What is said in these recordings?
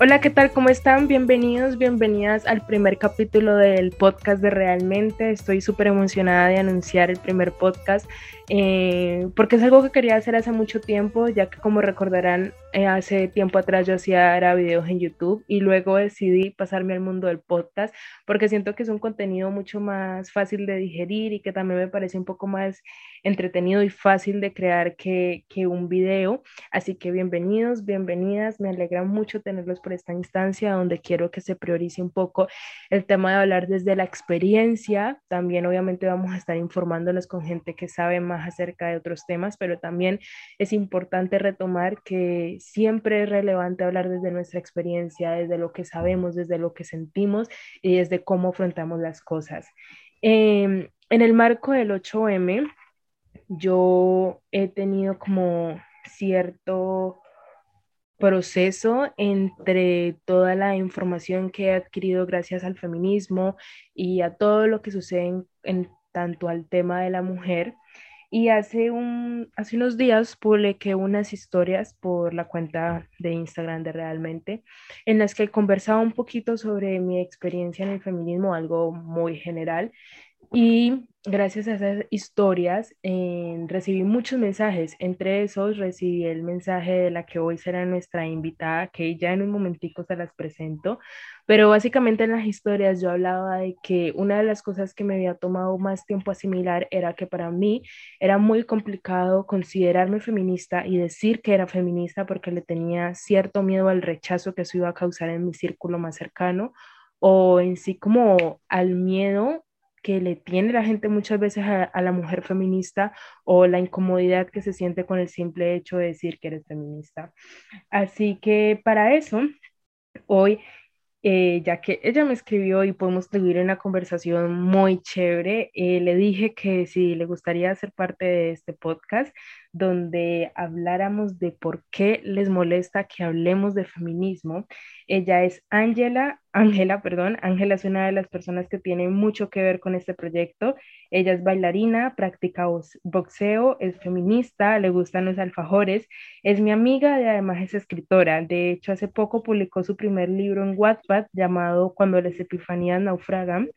Hola, ¿qué tal? ¿Cómo están? Bienvenidos, bienvenidas al primer capítulo del podcast de Realmente. Estoy súper emocionada de anunciar el primer podcast eh, porque es algo que quería hacer hace mucho tiempo, ya que como recordarán, eh, hace tiempo atrás yo hacía videos en YouTube y luego decidí pasarme al mundo del podcast porque siento que es un contenido mucho más fácil de digerir y que también me parece un poco más entretenido y fácil de crear que, que un video. Así que bienvenidos, bienvenidas, me alegra mucho tenerlos por esta instancia donde quiero que se priorice un poco el tema de hablar desde la experiencia. También obviamente vamos a estar informándonos con gente que sabe más acerca de otros temas, pero también es importante retomar que siempre es relevante hablar desde nuestra experiencia, desde lo que sabemos, desde lo que sentimos y desde cómo afrontamos las cosas. Em, en el marco del 8M, yo he tenido como cierto proceso entre toda la información que he adquirido gracias al feminismo y a todo lo que sucede en, tanto al tema de la mujer. Y hace, un, hace unos días publiqué unas historias por la cuenta de Instagram de Realmente, en las que conversaba un poquito sobre mi experiencia en el feminismo, algo muy general, y gracias a esas historias eh, recibí muchos mensajes. Entre esos recibí el mensaje de la que hoy será nuestra invitada, que ya en un momentico se las presento. Pero básicamente en las historias yo hablaba de que una de las cosas que me había tomado más tiempo asimilar era que para mí era muy complicado considerarme feminista y decir que era feminista porque le tenía cierto miedo al rechazo que eso iba a causar en mi círculo más cercano o en sí como al miedo que le tiene la gente muchas veces a, la mujer feminista o la incomodidad que se siente con el simple hecho de decir que eres feminista. Así que para eso, hoy eh, ya que ella me escribió y podemos tener una conversación muy chévere, eh, le dije que si le gustaría ser parte de este podcast, donde habláramos de por qué les molesta que hablemos de feminismo. Ella es Ángela, Ángela, perdón, Ángela es una de las personas que tiene mucho que ver con este proyecto. Ella es bailarina, practica boxeo, es feminista, le gustan los alfajores, es mi amiga y además es escritora. De hecho, hace poco publicó su primer libro en Wattpad llamado Cuando las epifanías naufragan.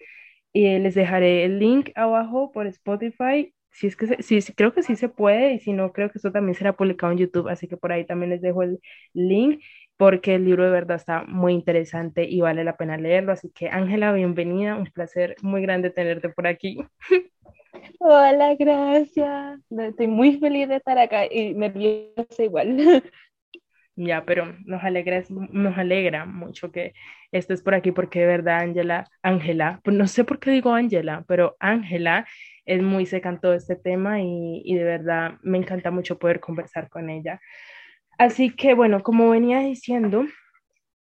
Y les dejaré el link abajo por Spotify si es que sí, creo que sí se puede y si no, creo que esto también será publicado en YouTube, así que por ahí también les dejo el link porque el libro de verdad está muy interesante y vale la pena leerlo. Así que Ángela, bienvenida, un placer muy grande tenerte por aquí. Hola, gracias. Estoy muy feliz de estar acá y nerviosa igual. Ya, pero nos alegra, nos alegra mucho que estés por aquí porque de verdad, Ángela, Ángela, pues no sé por qué digo Ángela, pero Ángela es muy seca en todo este tema y, y de verdad me encanta mucho poder conversar con ella. Así que bueno, como venía diciendo,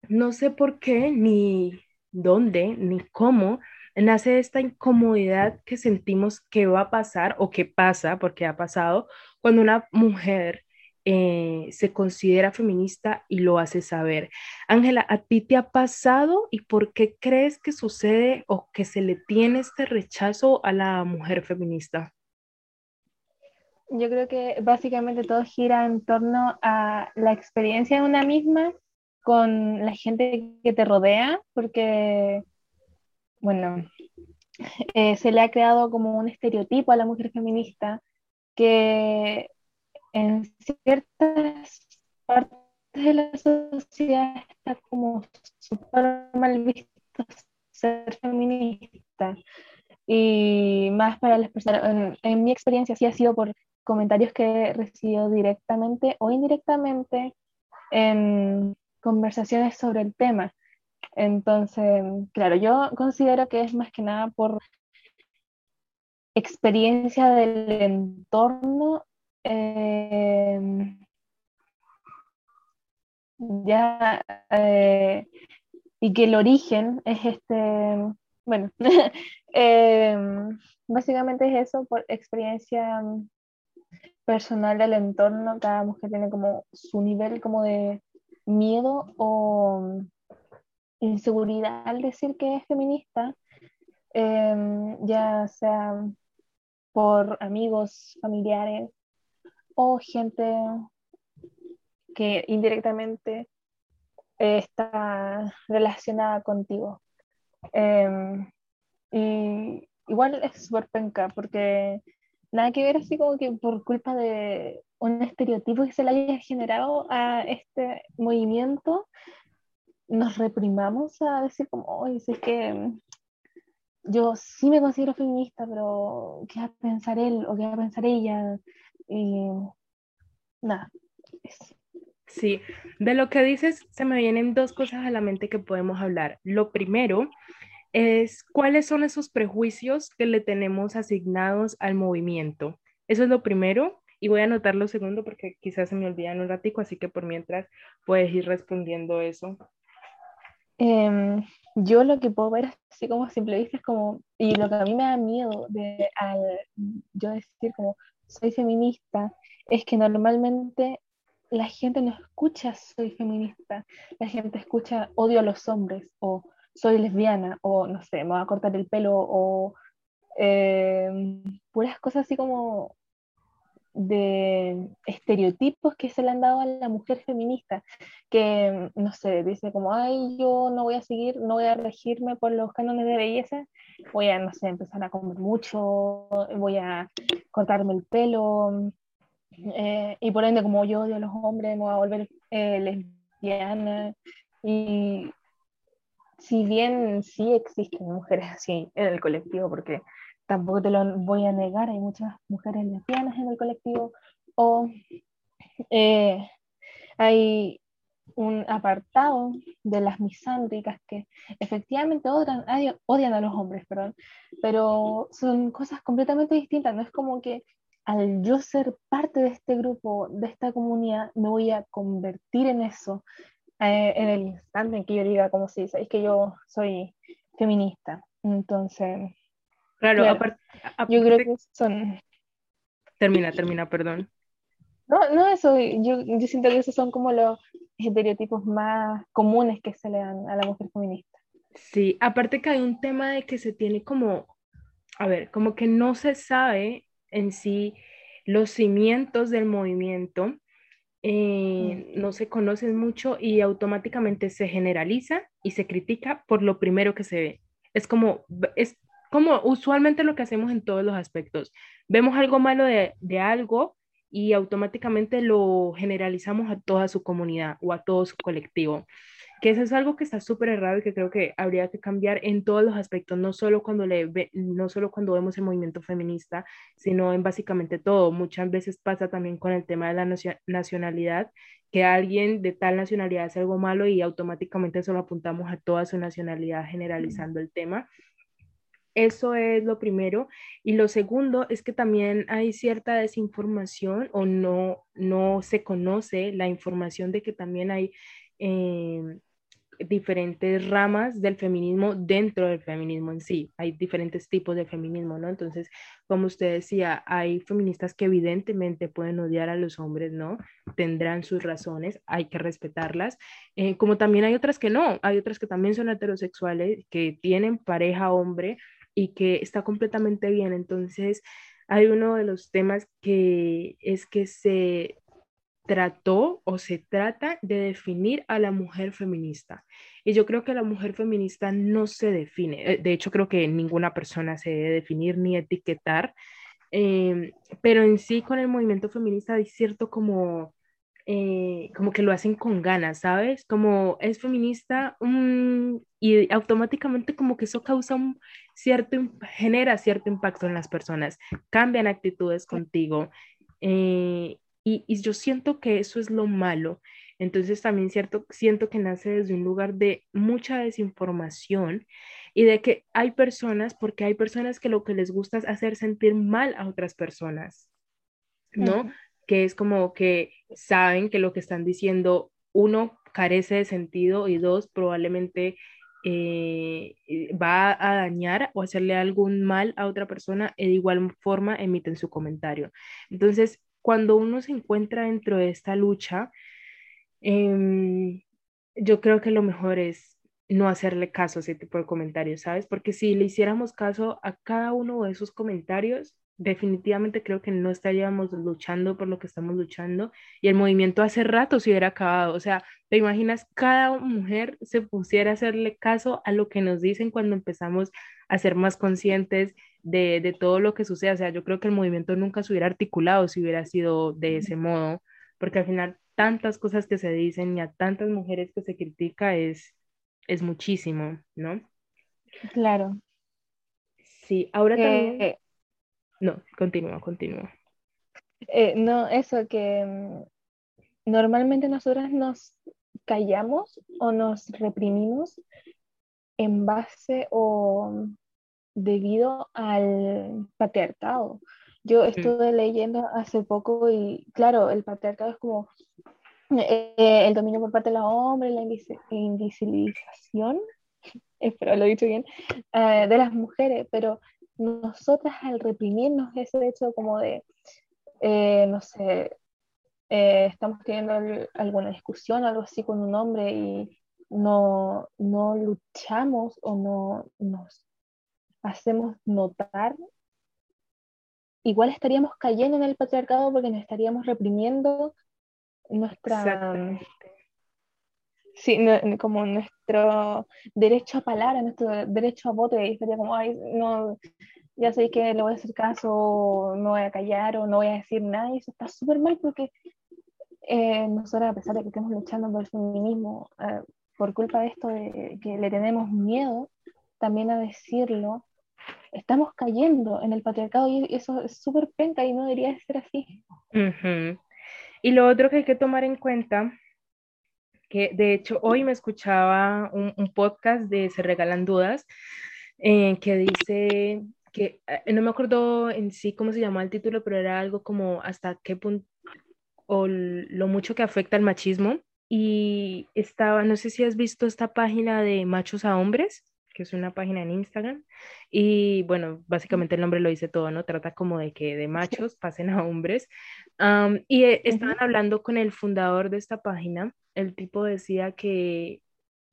no sé por qué, ni dónde, ni cómo nace esta incomodidad que sentimos que va a pasar o que pasa, porque ha pasado, cuando una mujer eh, se considera feminista y lo hace saber. Ángela, ¿a ti te ha pasado y por qué crees que sucede o que se le tiene este rechazo a la mujer feminista? Yo creo que básicamente todo gira en torno a la experiencia de una misma con la gente que te rodea, porque, bueno, eh, se le ha creado como un estereotipo a la mujer feminista que en ciertas partes de la sociedad está como súper mal visto ser feminista. Y más para las personas, en, mi experiencia sí ha sido por comentarios que he recibido directamente o indirectamente en conversaciones sobre el tema. Entonces, claro, yo considero que es más que nada por experiencia del entorno Em, ya, eh, y que el origen es este, bueno, em, básicamente es eso por experiencia personal del entorno, cada mujer tiene como su nivel como de miedo o inseguridad al decir que es feminista, em, ya sea por amigos, familiares, o gente que indirectamente está relacionada contigo. Em, y igual es súper penca, porque nada que ver así como que por culpa de un estereotipo que se le haya generado a este movimiento, nos reprimamos a decir como, oye, es que yo sí me considero feminista, pero ¿qué va a pensar él o qué va a pensar ella? Y nada. Sí, de lo que dices se me vienen dos cosas a la mente que podemos hablar. Lo primero es cuáles son esos prejuicios que le tenemos asignados al movimiento. Eso es lo primero y voy a anotar lo segundo porque quizás se me olvida en un ratico, así que por mientras puedes ir respondiendo eso. Em, yo lo que puedo ver así como simple vista es como, y lo que a mí me da miedo de al yo decir como soy feminista, es que normalmente la gente no escucha soy feminista, la gente escucha odio a los hombres o soy lesbiana o no sé, me voy a cortar el pelo o em, puras cosas así como de estereotipos que se le han dado a la mujer feminista, que, no sé, dice como, ay, yo no voy a seguir, no voy a regirme por los cánones de belleza, voy a, no sé, empezar a comer mucho, voy a cortarme el pelo, eh, y por ende, como yo odio a los hombres, me voy a volver eh, lesbiana, y si bien sí existen mujeres así en el colectivo, porque tampoco te lo voy a negar, hay muchas mujeres lesbianas en el colectivo, o eh, hay un apartado de las misándricas que efectivamente odian, odian a los hombres, perdón, pero son cosas completamente distintas, no es como que al yo ser parte de este grupo, de esta comunidad, me voy a convertir en eso eh, en el instante en que yo diga, como si es que yo soy feminista. Entonces, Claro, aparte, yo creo que son... Termina, termina, perdón. No, no, eso, yo, yo siento que esos son como los estereotipos más comunes que se le dan a la mujer feminista. Sí, aparte que hay un tema de que se tiene como, a ver, como que no se sabe en sí los cimientos del movimiento, eh, mm. no se conocen mucho y automáticamente se generaliza y se critica por lo primero que se ve. Es como, es como usualmente lo que hacemos en todos los aspectos. Vemos algo malo de, de algo y automáticamente lo generalizamos a toda su comunidad o a todo su colectivo. Que eso es algo que está súper errado y que creo que habría que cambiar en todos los aspectos, no solo, cuando le no solo cuando vemos el movimiento feminista, sino en básicamente todo. Muchas veces pasa también con el tema de la nacionalidad, que alguien de tal nacionalidad hace algo malo y automáticamente solo apuntamos a toda su nacionalidad generalizando el tema eso es lo primero. Y lo segundo es que también hay cierta desinformación o no, no se conoce la información de que también hay eh, diferentes ramas del feminismo dentro del feminismo en sí. Hay diferentes tipos de feminismo, ¿no? Entonces, como usted decía, hay feministas que evidentemente pueden odiar a los hombres, ¿no? Tendrán sus razones, hay que respetarlas, eh, como también hay otras que no, hay otras que también son heterosexuales, que tienen pareja hombre y que está completamente bien. Entonces, hay uno de los temas que es que se trató o se trata de definir a la mujer feminista. Y yo creo que la mujer feminista no se define. Eh, de hecho, creo que ninguna persona se debe definir ni etiquetar. Em, pero en sí, con el movimiento feminista hay cierto como eh, como que lo hacen con ganas, ¿sabes? Como es feminista mm, y automáticamente como que eso causa un cierto, genera cierto impacto en las personas, cambian actitudes contigo eh, y, y, yo siento que eso es lo malo. Entonces también cierto, siento que nace desde un lugar de mucha desinformación y de que hay personas, porque hay personas que lo que les gusta es hacer sentir mal a otras personas, ¿no? que es como que saben que lo que están diciendo, uno, carece de sentido y dos, probablemente eh, va a dañar o hacerle algún mal a otra persona y de igual forma emiten su comentario. Entonces, cuando uno se encuentra dentro de esta lucha, em, yo creo que lo mejor es no hacerle caso a ese tipo de comentarios, ¿sabes? Porque si le hiciéramos caso a cada uno de esos comentarios, definitivamente creo que no estaríamos luchando por lo que estamos luchando y el movimiento hace rato se hubiera acabado. O sea, ¿te imaginas cada mujer se pusiera a hacerle caso a lo que nos dicen cuando empezamos a ser más conscientes de, de todo lo que sucede? O sea, yo creo que el movimiento nunca se hubiera articulado si hubiera sido de ese modo, porque al final tantas cosas que se dicen y a tantas mujeres que se critica es, es muchísimo, ¿no? Claro. Sí, ahora también... No, continúa, continúa. Eh, no, eso que mm, normalmente nosotras nos callamos o nos reprimimos en base o debido al patriarcado. Yo mm. estuve leyendo hace poco y claro, el patriarcado es como eh, el dominio por parte de los hombres, la invisibilización, espero lo he dicho bien, eh, de las mujeres, pero nosotras al reprimirnos ese hecho como de, eh, no sé, eh, estamos teniendo alguna discusión o algo así con un hombre y no, no luchamos o no nos hacemos notar, igual estaríamos cayendo en el patriarcado porque nos estaríamos reprimiendo nuestra Sí, como nuestro derecho a palabra, nuestro derecho a voto, y sería como, ay, no, ya sé que le voy a hacer caso, no voy a callar o no voy a decir nada, y eso está súper mal porque eh, nosotros, a pesar de que estamos luchando por el feminismo, eh, por culpa de esto de que le tenemos miedo también a decirlo, estamos cayendo en el patriarcado y eso es súper penca y no debería ser así. Y lo otro que hay que tomar en cuenta que de hecho hoy me escuchaba un, podcast de Se Regalan Dudas, eh, que dice que, eh, no me acuerdo en sí cómo se llamaba el título, pero era algo como hasta qué punto, o lo mucho que afecta el machismo. Y estaba, no sé si has visto esta página de Machos a Hombres, que es una página en Instagram. Y bueno, básicamente el nombre lo dice todo, ¿no? Trata como de que de machos pasen a hombres. y eh, estaban hablando con el fundador de esta página. El tipo decía que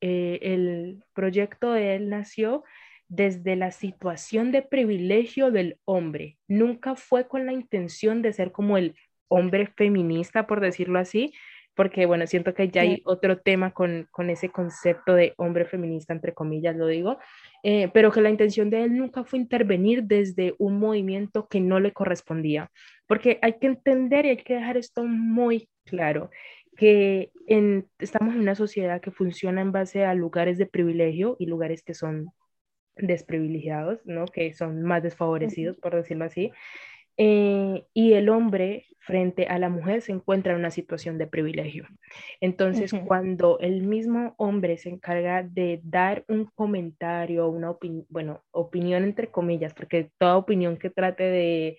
eh, el proyecto de él nació desde la situación de privilegio del hombre. Nunca fue con la intención de ser como el hombre feminista, por decirlo así, porque bueno, siento que ya hay otro tema con, con, ese concepto de hombre feminista, entre comillas, lo digo, eh, pero que la intención de él nunca fue intervenir desde un movimiento que no le correspondía, porque hay que entender y hay que dejar esto muy claro, que en, estamos en una sociedad que funciona en base a lugares de privilegio y lugares que son desprivilegiados, ¿no? Que son más desfavorecidos, por decirlo así. Eh, y el hombre frente a la mujer se encuentra en una situación de privilegio. Entonces, cuando el mismo hombre se encarga de dar un comentario, una opinión, bueno, opinión entre comillas, porque toda opinión que trate de,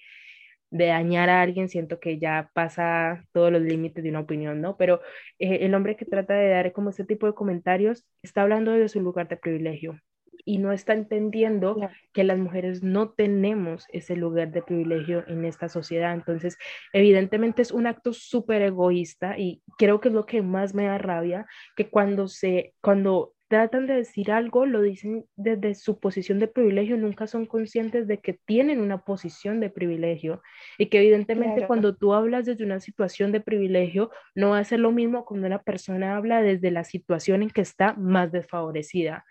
de, dañar a alguien, siento que ya pasa todos los límites de una opinión, ¿no? Pero eh, el hombre que trata de dar como ese tipo de comentarios está hablando de su lugar de privilegio y no está entendiendo que las mujeres no tenemos ese lugar de privilegio en esta sociedad. Entonces, evidentemente es un acto súper egoísta y creo que es lo que más me da rabia, que cuando se, cuando tratan de decir algo, lo dicen desde su posición de privilegio, nunca son conscientes de que tienen una posición de privilegio y que evidentemente cuando tú hablas desde una situación de privilegio, no va a ser lo mismo cuando una persona habla desde la situación en que está más desfavorecida.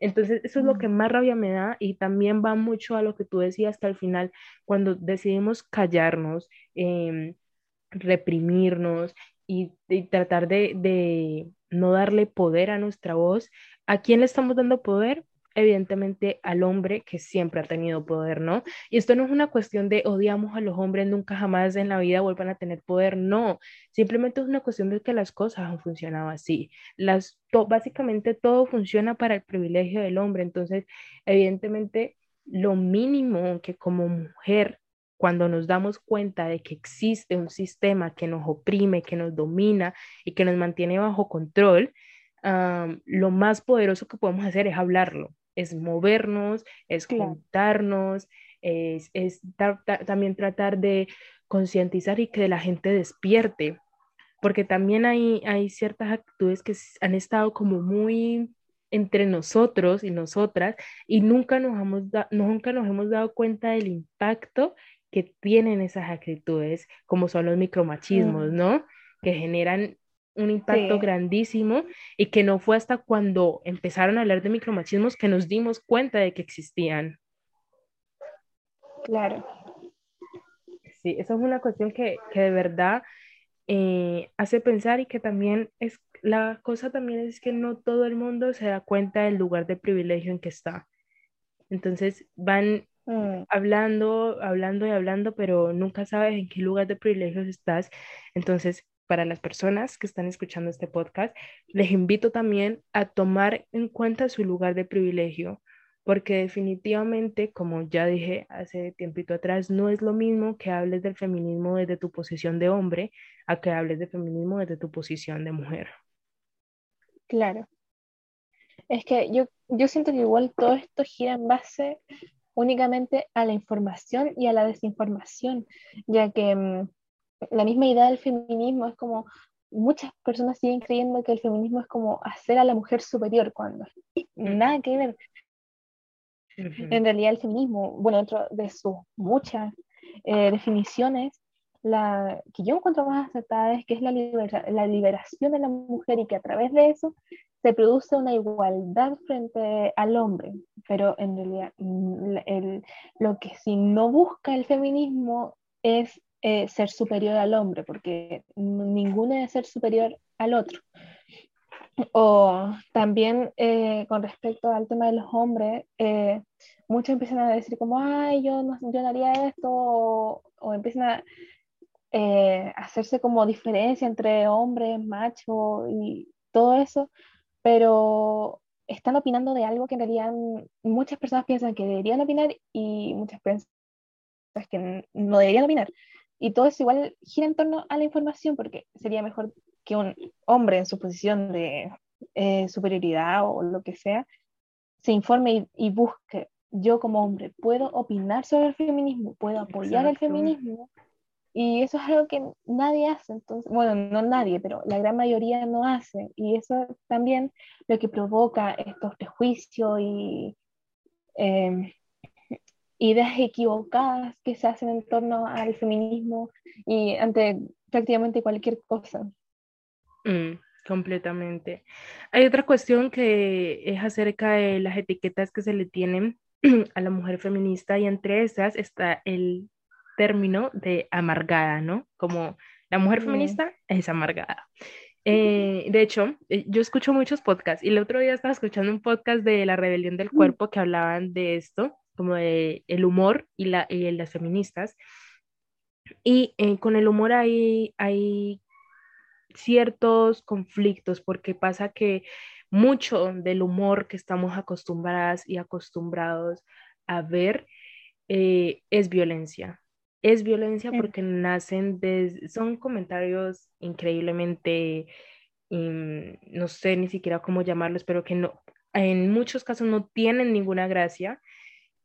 Entonces, eso es lo que más rabia me da y también va mucho a lo que tú decías hasta el final, cuando decidimos callarnos, em, reprimirnos y, tratar de, no darle poder a nuestra voz. ¿A quién le estamos dando poder? Evidentemente al hombre que siempre ha tenido poder, ¿no? Y esto no es una cuestión de odiamos a los hombres, nunca jamás en la vida vuelvan a tener poder, no, simplemente es una cuestión de que las cosas han funcionado así. Las, básicamente todo funciona para el privilegio del hombre, entonces evidentemente lo mínimo que como mujer cuando nos damos cuenta de que existe un sistema que nos oprime, que nos domina y que nos mantiene bajo control, lo más poderoso que podemos hacer es hablarlo es movernos, es juntarnos, es, también tratar de concientizar y que la gente despierte, porque también hay, hay ciertas actitudes que han estado como muy entre nosotros y nosotras y nunca nos, hemos nunca nos hemos dado cuenta del impacto que tienen esas actitudes, como son los micromachismos. ¿no? Que generan un impacto Sí. grandísimo y que no fue hasta cuando empezaron a hablar de micromachismos que nos dimos cuenta de que existían. Claro. Sí, eso es una cuestión que, que de verdad eh, hace pensar y que también es, la cosa también es que no todo el mundo se da cuenta del lugar de privilegio en que está. Entonces van Mm, hablando, hablando y hablando, pero nunca sabes en qué lugar de privilegio estás. Entonces, para las personas que están escuchando este podcast, les invito también a tomar en cuenta su lugar de privilegio, porque definitivamente, como ya dije hace tiempito atrás, no es lo mismo que hables del feminismo desde tu posición de hombre a que hables de feminismo desde tu posición de mujer. claro. Es que yo, yo siento que igual todo esto gira en base únicamente a la información y a la desinformación, ya que mm, la misma idea del feminismo es como muchas personas siguen creyendo que el feminismo es como hacer a la mujer superior cuando nada que ver. En realidad el feminismo, bueno, dentro de sus muchas eh, definiciones, la que yo encuentro más acertada es que es la, libera- la liberación de la mujer y que a través de eso se produce una igualdad frente al hombre. Pero en realidad mm, el- lo que si no busca el feminismo es eh, ser superior al hombre, porque ninguno debe ser superior al otro. O también eh, con respecto al tema de los hombres, eh, muchos empiezan a decir como, ay, yo no, yo no haría esto, o, o empiezan a eh, hacerse como diferencia entre hombres, macho y todo eso, pero están opinando de algo que en realidad muchas personas piensan que deberían opinar y muchas piensan que no deberían opinar. Y todo eso igual gira en torno a la información, porque sería mejor que un hombre en su posición de eh, superioridad o lo que sea, se informe y, y busque, yo como hombre, ¿puedo opinar sobre el feminismo? ¿Puedo apoyar el Exacto. feminismo? Y eso es algo que nadie hace, entonces, bueno, no nadie, pero la gran mayoría no hace. Y eso también lo que provoca estos prejuicios y eh, ideas equivocadas que se hacen en torno al feminismo y ante prácticamente cualquier cosa. Mm, completamente. Hay otra cuestión que es acerca de las etiquetas que se le tienen a la mujer feminista y entre esas está el término de amargada, ¿no? Como la mujer Mm. feminista es amargada. Eh, de hecho, eh, yo escucho muchos podcasts y el otro día estaba escuchando un podcast de la rebelión del cuerpo que hablaban de esto, como de el humor y, la, y las feministas. Y eh, con el humor hay, hay ciertos conflictos porque pasa que mucho del humor que estamos acostumbradas y acostumbrados a ver eh, es violencia. Es violencia Mm. porque nacen de, son comentarios increíblemente, mm, no sé ni siquiera cómo llamarlos, pero que no, en muchos casos no tienen ninguna gracia.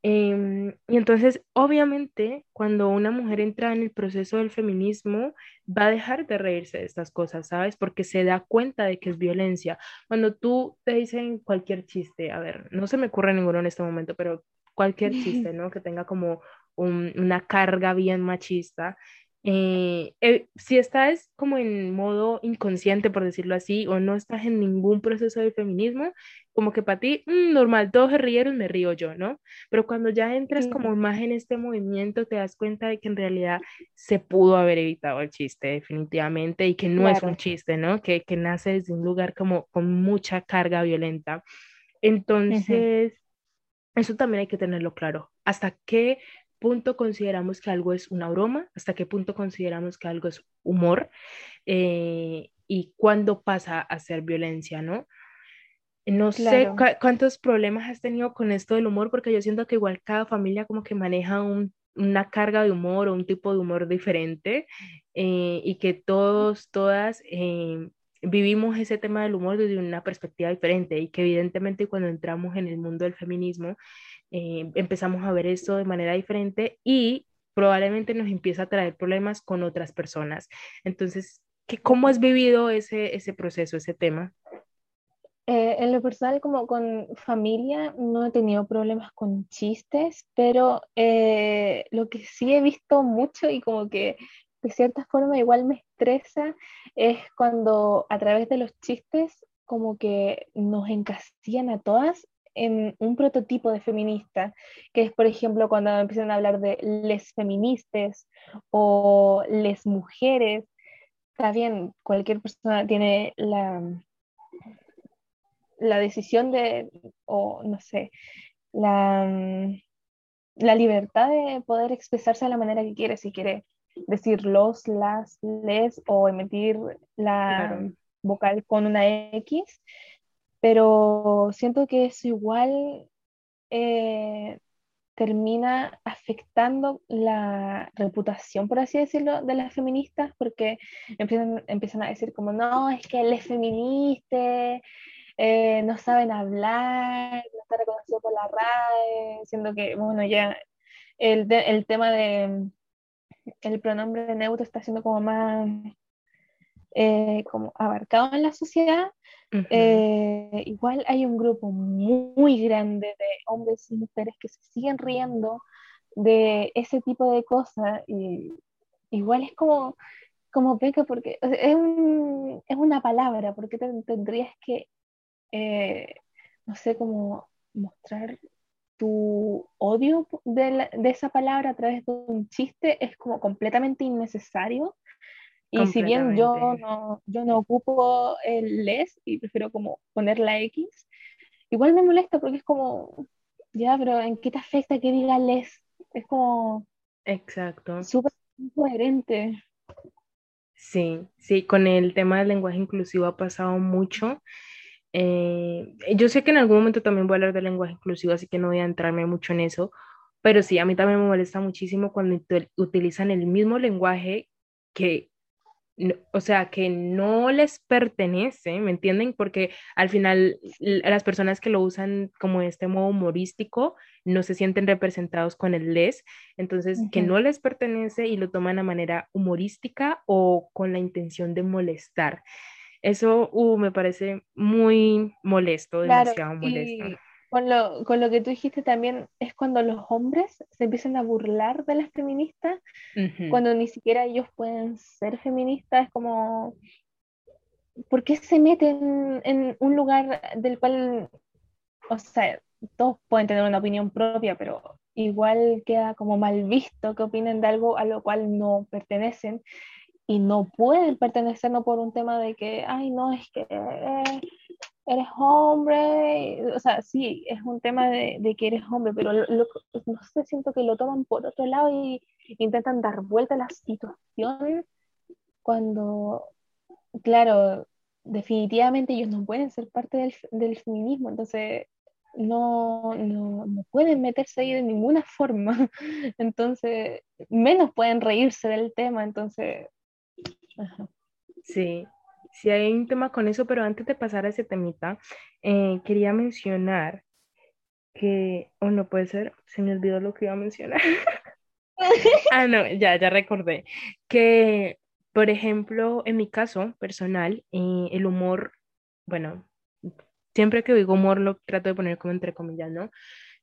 Em, y entonces, obviamente, cuando una mujer entra en el proceso del feminismo, va a dejar de reírse de estas cosas, ¿sabes? Porque se da cuenta de que es violencia. Cuando tú te dicen cualquier chiste, a ver, no se me ocurre ninguno en este momento, pero cualquier chiste, ¿no? Que tenga como un- una carga bien machista. Eh, eh, si estás como en modo inconsciente, por decirlo así, o no estás en ningún proceso de feminismo, como que para ti, mm, normal, todos se rieron, me río yo, ¿no? Pero cuando ya entras Sí. como más en este movimiento, te das cuenta de que en realidad se pudo haber evitado el chiste, definitivamente, y que no es un chiste, ¿no? Que, que nace desde un lugar como con mucha carga violenta. Entonces, eso también hay que tenerlo claro. ¿Hasta qué punto consideramos que algo es una broma? ¿Hasta qué punto consideramos que algo es humor? Eh, ¿Y cuándo pasa a ser violencia, no? No sé Claro. cuántos problemas has tenido con esto del humor, porque yo siento que igual cada familia como que maneja un- una carga de humor o un tipo de humor diferente eh, y que todos, todas eh, vivimos ese tema del humor desde una perspectiva diferente y que evidentemente cuando entramos en el mundo del feminismo eh, empezamos a ver eso de manera diferente y probablemente nos empieza a traer problemas con otras personas. Entonces, ¿qué, ¿cómo has vivido ese, ese proceso, ese tema? Eh, en lo personal, como con familia, no he tenido problemas con chistes, pero eh, lo que sí he visto mucho y como que de cierta forma igual me estresa es cuando a través de los chistes como que nos encasillan a todas en un prototipo de feminista, que es por ejemplo cuando empiezan a hablar de les feministas o les mujeres. Está bien, cualquier persona tiene la, la decisión de, o no sé, la, mm, la libertad de poder expresarse de la manera que quiere, si quiere decir los, las, les o emitir la vocal con una X, pero siento que eso igual eh, termina afectando la reputación, por así decirlo, de las feministas, porque empiezan, empiezan a decir como, no, es que él es feminista, eh, no saben hablar, no está reconocido por la RAE, siendo que, bueno, ya el, el tema de el pronombre neutro está siendo como más eh, como abarcado en la sociedad, eh, igual hay un grupo muy, grande de hombres y mujeres que se siguen riendo de ese tipo de cosas y igual es como como peca porque es, un, es una palabra, porque tendrías que eh, no sé, cómo mostrar tu odio de, esa palabra a través de un chiste es como completamente innecesario. Y si bien yo no, yo no ocupo el les y prefiero como poner la X, igual me molesta porque es como, ya, pero ¿en qué te afecta que diga les? Es como... Exacto. Súper incoherente. Sí, sí, con el tema del lenguaje inclusivo ha pasado mucho eh, yo sé que en algún momento también voy a hablar de lenguaje inclusivo, así que no voy a entrarme mucho en eso, pero sí, a mí también me molesta muchísimo cuando utilizan el mismo lenguaje que, o sea, que no les pertenece, ¿me entienden? Porque al final las personas que lo usan como este modo humorístico no se sienten representados con el les, entonces que no les pertenece y lo toman a manera humorística o con la intención de molestar. Eso uh, me parece muy molesto, demasiado molesto. Con lo, con lo que tú dijiste también es cuando los hombres se empiezan a burlar de las feministas, cuando ni siquiera ellos pueden ser feministas, es como, ¿por qué se meten en un lugar del cual, o sea, todos pueden tener una opinión propia, pero igual queda como mal visto que opinen de algo a lo cual no pertenecen y no pueden pertenecer no por un tema de que, ay, no, es que eh, eres hombre, o sea, sí, es un tema de, que eres hombre, pero no sé, siento que lo toman por otro lado y intentan dar vuelta a la situación cuando, claro, definitivamente ellos no pueden ser parte del, feminismo, entonces no, no, no, pueden meterse ahí de ninguna forma, entonces menos pueden reírse del tema, entonces Sí, sí hay un tema con eso, pero antes de pasar a ese temita, eh, quería mencionar que, o oh, no puede ser, se me olvidó lo que iba a mencionar. ah, no, ya, ya recordé. Que, por ejemplo, en mi caso personal, eh, el humor, bueno, siempre que digo humor lo trato de poner como entre comillas, ¿no?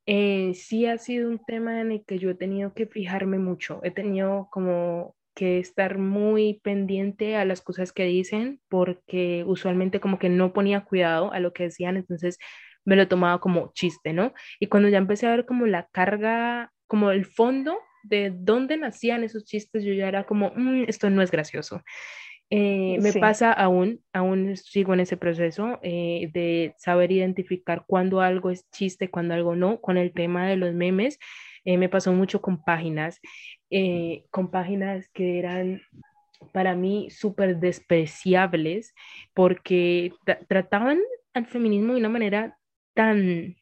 Eh, sí ha sido un tema en el que yo he tenido que fijarme mucho. He tenido como que estar muy pendiente a las cosas que dicen porque usualmente como que no ponía cuidado a lo que decían, entonces me lo tomaba como chiste, ¿no? Y cuando ya empecé a ver como la carga, como el fondo de dónde nacían esos chistes, yo ya era como, mm, esto no es gracioso. Eh, me pasa aún, aún sigo en ese proceso eh, de saber identificar cuándo algo es chiste, cuándo algo no, con el tema de los memes. Eh, me pasó mucho con páginas, eh, con páginas que eran para mí súper despreciables porque trataban al feminismo de una manera tan,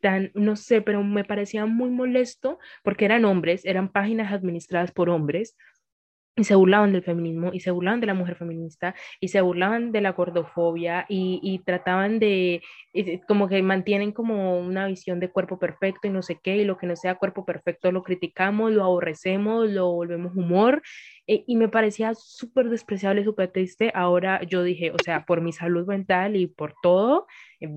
tan, no sé, pero me parecía muy molesto porque eran hombres, eran páginas administradas por hombres y se burlaban del feminismo y se burlaban de la mujer feminista y se burlaban de la gordofobia y, y trataban de, como que mantienen como una visión de cuerpo perfecto y no sé qué, y lo que no sea cuerpo perfecto lo criticamos, lo aborrecemos, lo volvemos humor eh, y me parecía súper despreciable, súper triste. Ahora yo dije, o sea, por mi salud mental y por todo, eh,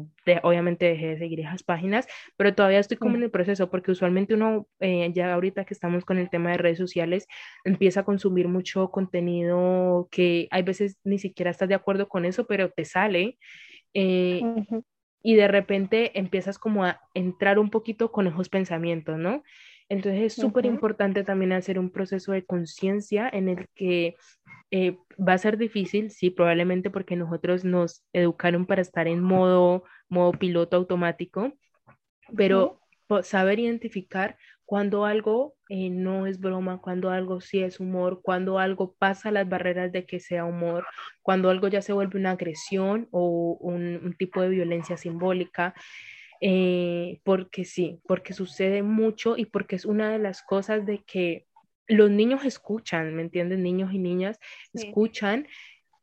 obviamente dejé de seguir esas páginas, pero todavía estoy como en el proceso porque usualmente uno, eh, ya ahorita que estamos con el tema de redes sociales, empieza a consumir mucho contenido que hay veces ni siquiera estás de acuerdo con eso, pero te sale. Y de repente empiezas como a entrar un poquito con esos pensamientos, ¿no? Entonces es súper importante también hacer un proceso de conciencia en el que eh, va a ser difícil, sí, probablemente porque nosotros nos educaron para estar en modo, modo piloto automático, pero saber identificar cuando algo eh, no es broma, cuando algo sí es humor, cuando algo pasa las barreras de que sea humor, cuando algo ya se vuelve una agresión o un tipo de violencia simbólica. Eh, porque sí, porque sucede mucho y porque es una de las cosas de que los niños escuchan, ¿me entienden? Niños y niñas escuchan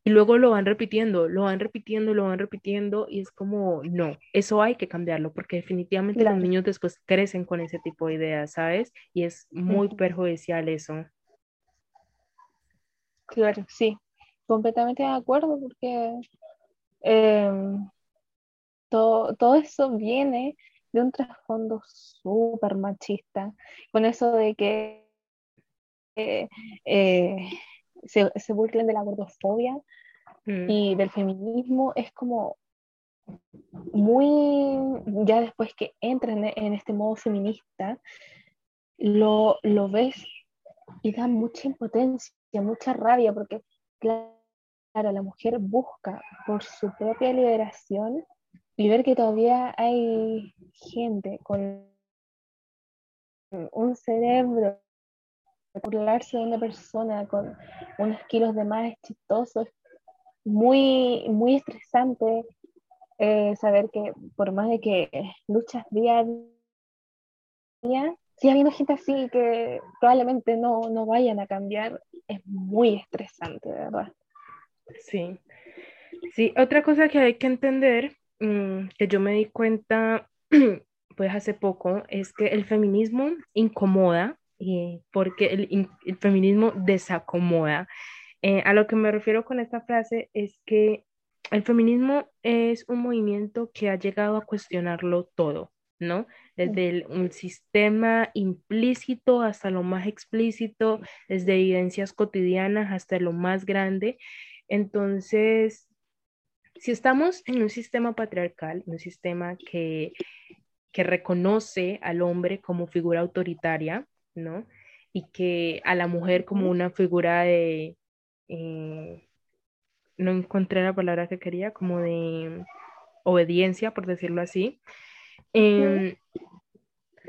y luego lo van repitiendo, lo van repitiendo, lo van repitiendo y es como, no, eso hay que cambiarlo porque definitivamente los niños después crecen con ese tipo de ideas, ¿sabes? Y es muy perjudicial eso. Claro, sí, completamente de acuerdo porque em, todo, eso viene de un trasfondo súper machista, con eso de que eh, eh, se, se, burlen de la gordofobia mm. y del feminismo, es como muy, ya después que entran en este modo feminista, lo, lo ves y da mucha impotencia, mucha rabia, porque claro, la mujer busca por su propia liberación y ver que todavía hay gente con un cerebro burlarse de una persona con unos kilos de más chistosos, muy, muy estresante eh, saber que por más de que luchas día a día, sigue habiendo gente así que probablemente no, no vayan a cambiar, es muy estresante, verdad. Sí. Sí, otra cosa que hay que entender Mm, que yo me di cuenta pues hace poco es que el feminismo incomoda eh, porque el, el, feminismo desacomoda. Eh, a lo que me refiero con esta frase es que el feminismo es un movimiento que ha llegado a cuestionarlo todo, ¿no? Desde un sistema implícito hasta lo más explícito, desde evidencias cotidianas hasta lo más grande. Entonces, si estamos en un sistema patriarcal, un sistema que, que reconoce al hombre como figura autoritaria, ¿no? Y que a la mujer como una figura de, eh, no encontré la palabra que quería, como de obediencia, por decirlo así. Em,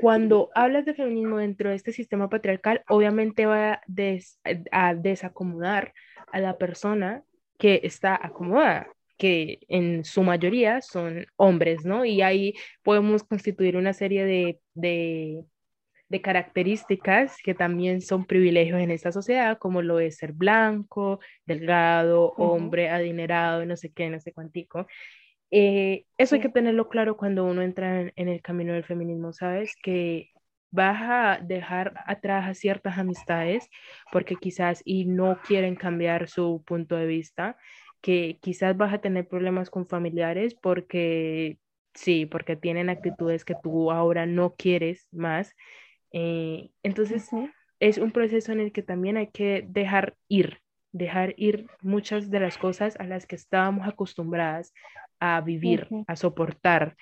cuando hablas de feminismo dentro de este sistema patriarcal, obviamente va a desacomodar a la persona que está acomodada, que en su mayoría son hombres, ¿no? Y ahí podemos constituir una serie de, de, características que también son privilegios en esta sociedad, como lo es ser blanco, delgado, hombre, adinerado, no sé qué, no sé cuántico. Eh, eso hay que tenerlo claro cuando uno entra en, en, el camino del feminismo, ¿sabes? Que vas a dejar atrás a ciertas amistades porque quizás y no quieren cambiar su punto de vista que quizás vas a tener problemas con familiares porque sí, porque tienen actitudes que tú ahora no quieres más. Eh, entonces, es un proceso en el que también hay que dejar ir, dejar ir muchas de las cosas a las que estábamos acostumbradas a vivir, a soportar.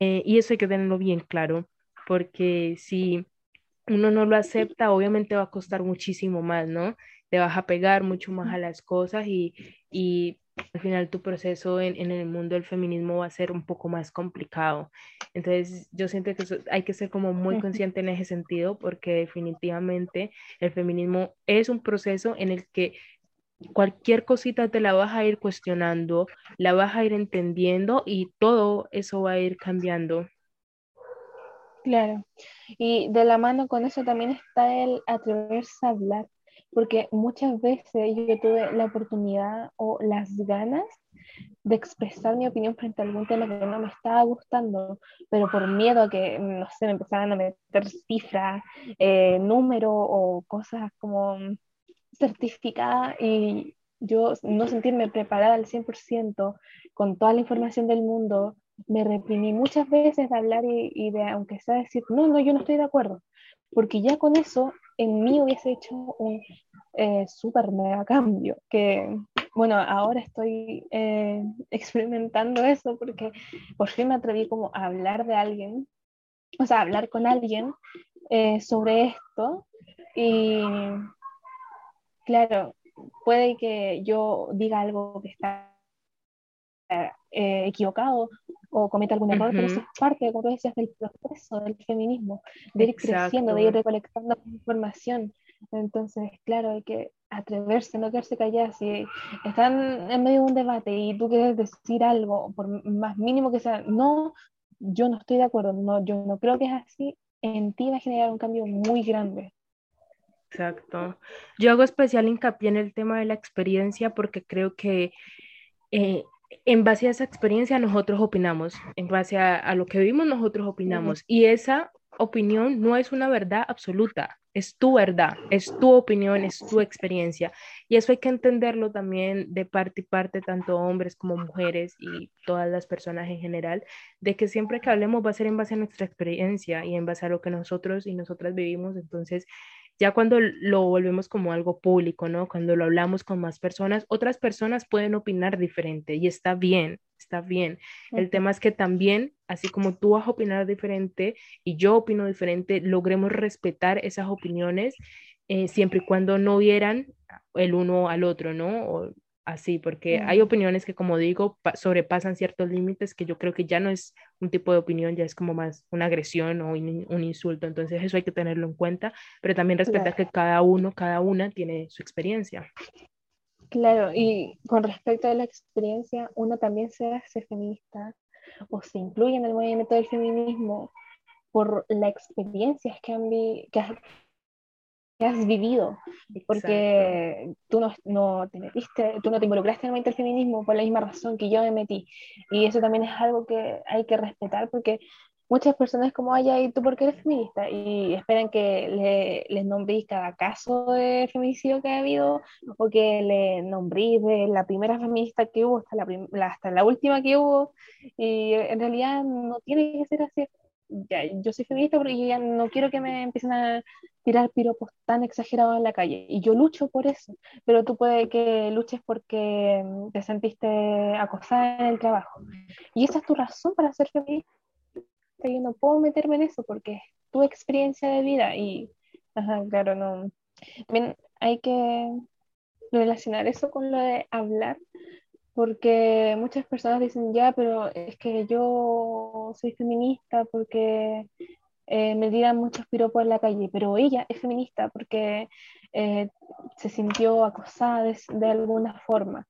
Eh, y eso hay que tenerlo bien claro, porque si uno no lo acepta, obviamente va a costar muchísimo más, ¿no? Te vas a pegar mucho más a las cosas y, y al final tu proceso en, en, el mundo del feminismo va a ser un poco más complicado. Entonces yo siento que hay que ser como muy consciente en ese sentido porque definitivamente el feminismo es un proceso en el que cualquier cosita te la vas a ir cuestionando, la vas a ir entendiendo y todo eso va a ir cambiando. Claro, y de la mano con eso también está el atreverse a hablar, porque muchas veces yo tuve la oportunidad o las ganas de expresar mi opinión frente a algún tema que no me estaba gustando, pero por miedo a que, no sé, me empezaran a meter cifras, eh, números o cosas como certificadas y yo no sentirme preparada al 100% con toda la información del mundo, me reprimí muchas veces de hablar y, de, aunque sea decir, no, no, yo no estoy de acuerdo, porque ya con eso en mí hubiese hecho un eh, súper mega cambio, que bueno, ahora estoy eh, experimentando eso porque por fin me atreví como a hablar de alguien, o sea, hablar con alguien eh, sobre esto y claro, puede que yo diga algo que está eh, equivocado o cometa algún error, pero eso es parte, como tú decías, del proceso del feminismo, de ir creciendo, de ir recolectando información. Entonces, claro, hay que atreverse, no quedarse callada. Si están en medio de un debate y tú quieres decir algo, por más mínimo que sea, no, yo no estoy de acuerdo, no, yo no creo que es así, en ti va a generar un cambio muy grande. Exacto. Yo hago especial hincapié en el tema de la experiencia porque creo que eh, en base a esa experiencia nosotros opinamos, en base a, lo que vivimos nosotros opinamos. Y esa opinión no es una verdad absoluta, es tu verdad, es tu opinión, es tu experiencia. Y eso hay que entenderlo también de parte y parte, tanto hombres como mujeres y todas las personas en general, de que siempre que hablemos va a ser en base a nuestra experiencia y en base a lo que nosotros y nosotras vivimos. Entonces, ya cuando lo volvemos como algo público, ¿no? Cuando lo hablamos con más personas, otras personas pueden opinar diferente y está bien, está bien. El tema es que también, así como tú vas a opinar diferente y yo opino diferente, logremos respetar esas opiniones eh, siempre y cuando no vieran el uno al otro, ¿no? Así, porque hay opiniones que, como digo, sobrepasan ciertos límites que yo creo que ya no es un tipo de opinión, ya es como más una agresión o un, insulto. Entonces eso hay que tenerlo en cuenta, pero también respetar que cada uno, cada una tiene su experiencia. Claro, y con respecto a la experiencia, uno también se hace feminista o se incluye en el movimiento del feminismo por las experiencias que han, que, que has vivido, porque tú no, no, te metiste, tú no te involucraste en el feminismo por la misma razón que yo me metí. Y eso también es algo que hay que respetar porque muchas personas como, ay, ¿y tú por qué eres feminista? Y esperan que le, les nombréis cada caso de feminicidio que ha habido o que le nombréis de la primera feminista que hubo hasta la, hasta la última que hubo. Y en realidad no tiene que ser así ya, yo soy feminista porque ya no quiero que me empiecen a tirar piropos tan exagerados en la calle. Y yo lucho por eso, pero tú puede que luches porque mm, te sentiste acosada en el trabajo. Y esa es tu razón para ser feminista. Yo no puedo meterme en eso porque es tu experiencia de vida y, claro, no. También hay que relacionar eso con lo de hablar, porque muchas personas dicen, ya, pero es que yo soy feminista porque eh, me tiran muchos piropos en la calle, pero ella es feminista porque eh, se sintió acosada de, alguna forma.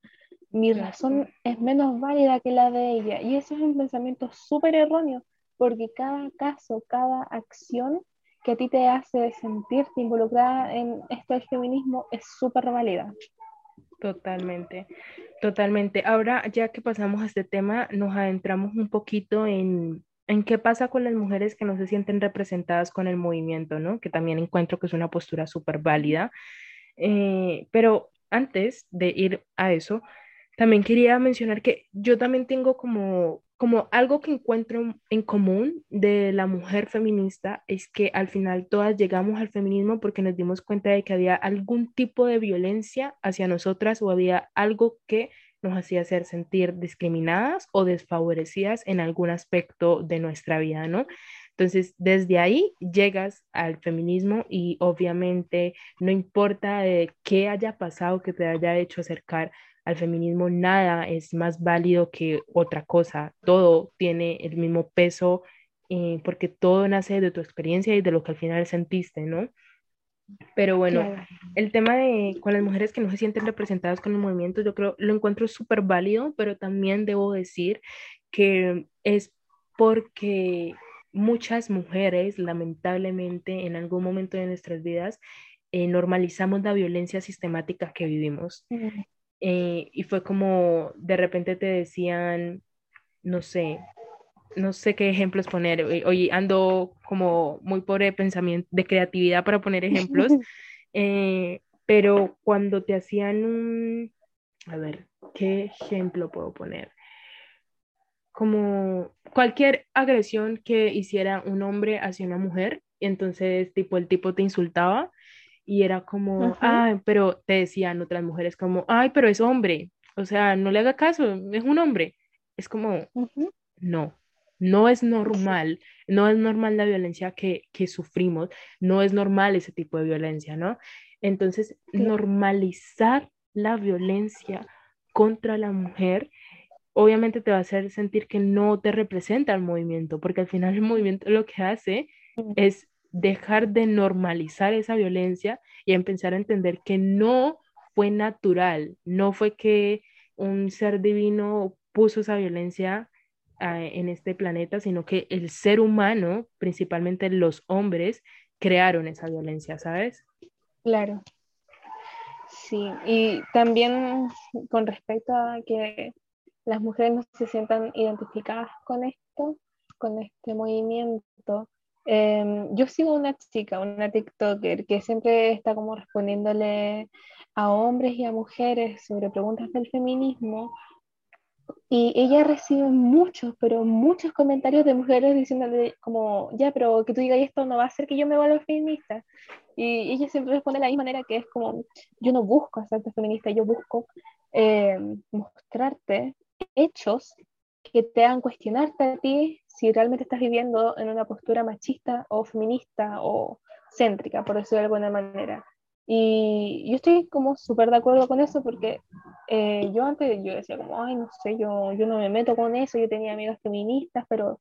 Mi razón es menos válida que la de ella y eso es un pensamiento súper erróneo porque cada caso, cada acción que a ti te hace sentirte involucrada en esto del feminismo es súper válida. Totalmente, totalmente. Ahora, ya que pasamos a este tema, nos adentramos un poquito en, en qué pasa con las mujeres que no se sienten representadas con el movimiento, ¿no? Que también encuentro que es una postura súper válida. Eh, pero antes de ir a eso, también quería mencionar que yo también tengo como como algo que encuentro en común de la mujer feminista es que al final todas llegamos al feminismo porque nos dimos cuenta de que había algún tipo de violencia hacia nosotras o había algo que nos hacía hacer sentir discriminadas o desfavorecidas en algún aspecto de nuestra vida, ¿no? Entonces, desde ahí llegas al feminismo y obviamente no importa qué haya pasado que te haya hecho acercar al feminismo nada es más válido que otra cosa, todo tiene el mismo peso eh, porque todo nace de tu experiencia y de lo que al final sentiste, ¿no? Pero bueno, el tema de con las mujeres que no se sienten representadas con el movimiento, yo creo, lo encuentro súper válido, pero también debo decir que es porque muchas mujeres, lamentablemente, en algún momento de nuestras vidas, eh, normalizamos la violencia sistemática que vivimos. Eh, y fue como de repente te decían, no sé, no sé qué ejemplos poner. Eh, oye, ando como muy pobre de pensamiento, de creatividad para poner ejemplos. pero cuando te hacían un, a ver, ¿qué ejemplo puedo poner? Como cualquier agresión que hiciera un hombre hacia una mujer, entonces tipo el tipo te insultaba y era como, ay, pero te decían otras mujeres como, ay, pero es hombre, o sea, no le haga caso, es un hombre. Es como, no, no es normal, no es normal la violencia que, que, sufrimos, no es normal ese tipo de violencia, ¿no? Entonces, normalizar la violencia contra la mujer obviamente te va a hacer sentir que no te representa el movimiento, porque al final el movimiento lo que hace es dejar de normalizar esa violencia y empezar a entender que no fue natural, no fue que un ser divino puso esa violencia ah, en este planeta, sino que el ser humano, principalmente los hombres, crearon esa violencia, ¿sabes? Claro. Sí, y también con respecto a que las mujeres no se sientan identificadas con esto, con este movimiento, Em, yo sigo una chica, una TikToker, que siempre está como respondiéndole a hombres y a mujeres sobre preguntas del feminismo. Y ella recibe muchos, pero muchos comentarios de mujeres diciéndole como, ya, pero que tú digas esto no va a hacer que yo me vuelva feminista. Y ella siempre responde de la misma manera que es como, yo no busco hacerte feminista, yo busco em, mostrarte hechos que te hagan cuestionarte a ti si realmente estás viviendo en una postura machista o feminista o céntrica, por decirlo de alguna manera. Y yo estoy como súper de acuerdo con eso porque eh, yo antes yo decía como, ay, no sé, yo, yo no me meto con eso, yo tenía amigas feministas, pero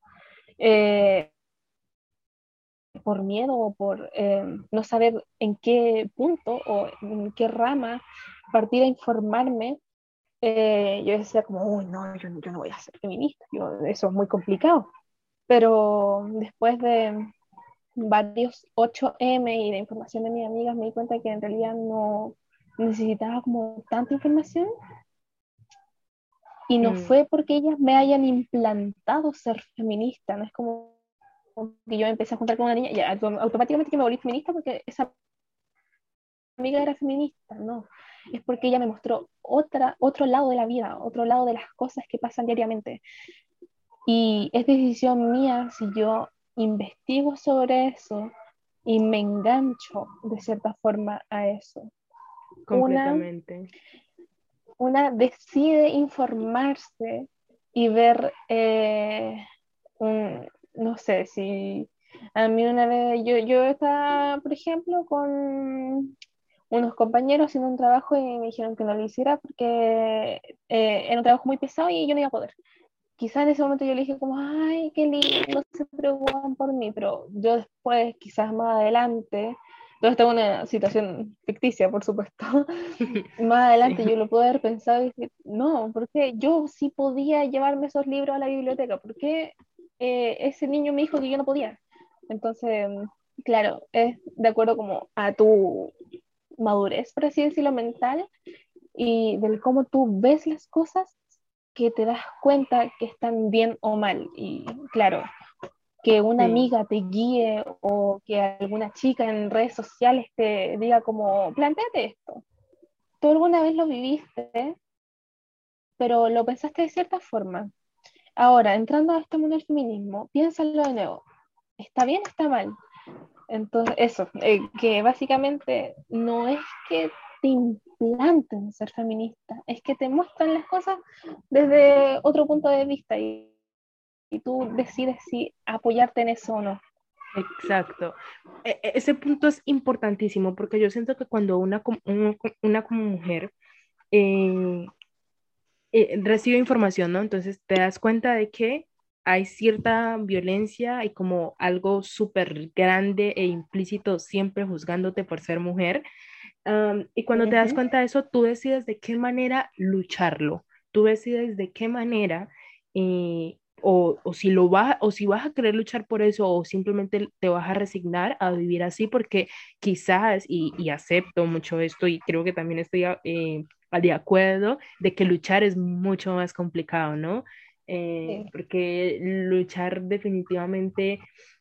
eh, por miedo o por eh, no saber en qué punto o en qué rama partir a informarme, yo decía como, uy, no, yo, yo, no voy a ser feminista, yo, eso es muy complicado pero después de varios 8M y de información de mis amigas me di cuenta que en realidad no necesitaba como tanta información y no mm. fue porque ellas me hayan implantado ser feminista, no es como que yo empecé a juntar con una niña y automáticamente que me volví feminista porque esa amiga era feminista, no, es porque ella me mostró otra, otro lado de la vida, otro lado de las cosas que pasan diariamente. Y es decisión mía si yo investigo sobre eso y me engancho de cierta forma a eso. Completamente. Una, decide informarse y ver, eh, un, no sé, si a mí una vez, yo, yo estaba, por ejemplo, con unos compañeros haciendo un trabajo y me dijeron que no lo hiciera porque eh, era un trabajo muy pesado y yo no iba a poder. Quizás en ese momento yo le dije como, ay, qué lindo, se preocupan por mí, pero yo después, quizás más adelante, todo esto es una situación ficticia, por supuesto, más adelante yo lo puedo haber pensado y dije, no, porque yo sí podía llevarme esos libros a la biblioteca, porque eh, ese niño me dijo que yo no podía. Entonces, claro, es de acuerdo como a tu madurez, por así decirlo, mental y del cómo tú ves las cosas que te das cuenta que están bien o mal. Y claro, que una amiga te guíe o que alguna chica en redes sociales te diga como, planteate esto. Tú alguna vez lo viviste, pero lo pensaste de cierta forma. Ahora, entrando a este mundo del feminismo, piénsalo de nuevo. ¿Está bien o está mal? Entonces, eso, eh, que básicamente no es que te implanten ser feminista, es que te muestran las cosas desde otro punto de vista y, y tú decides si apoyarte en eso o no. Exacto. E, e, ese punto es importantísimo porque yo siento que cuando una, una, como mujer eh, eh, recibe información, ¿no? Entonces te das cuenta de que hay cierta violencia y como algo súper grande e implícito siempre juzgándote por ser mujer y cuando te das cuenta de eso, tú decides de qué manera lucharlo, tú decides de qué manera eh, o, o, si lo vas, o si vas a querer luchar por eso, o simplemente te vas a resignar a vivir así, porque quizás, y, y acepto mucho esto, y creo que también estoy eh, de acuerdo, de que luchar es mucho más complicado, ¿no? Eh, porque luchar definitivamente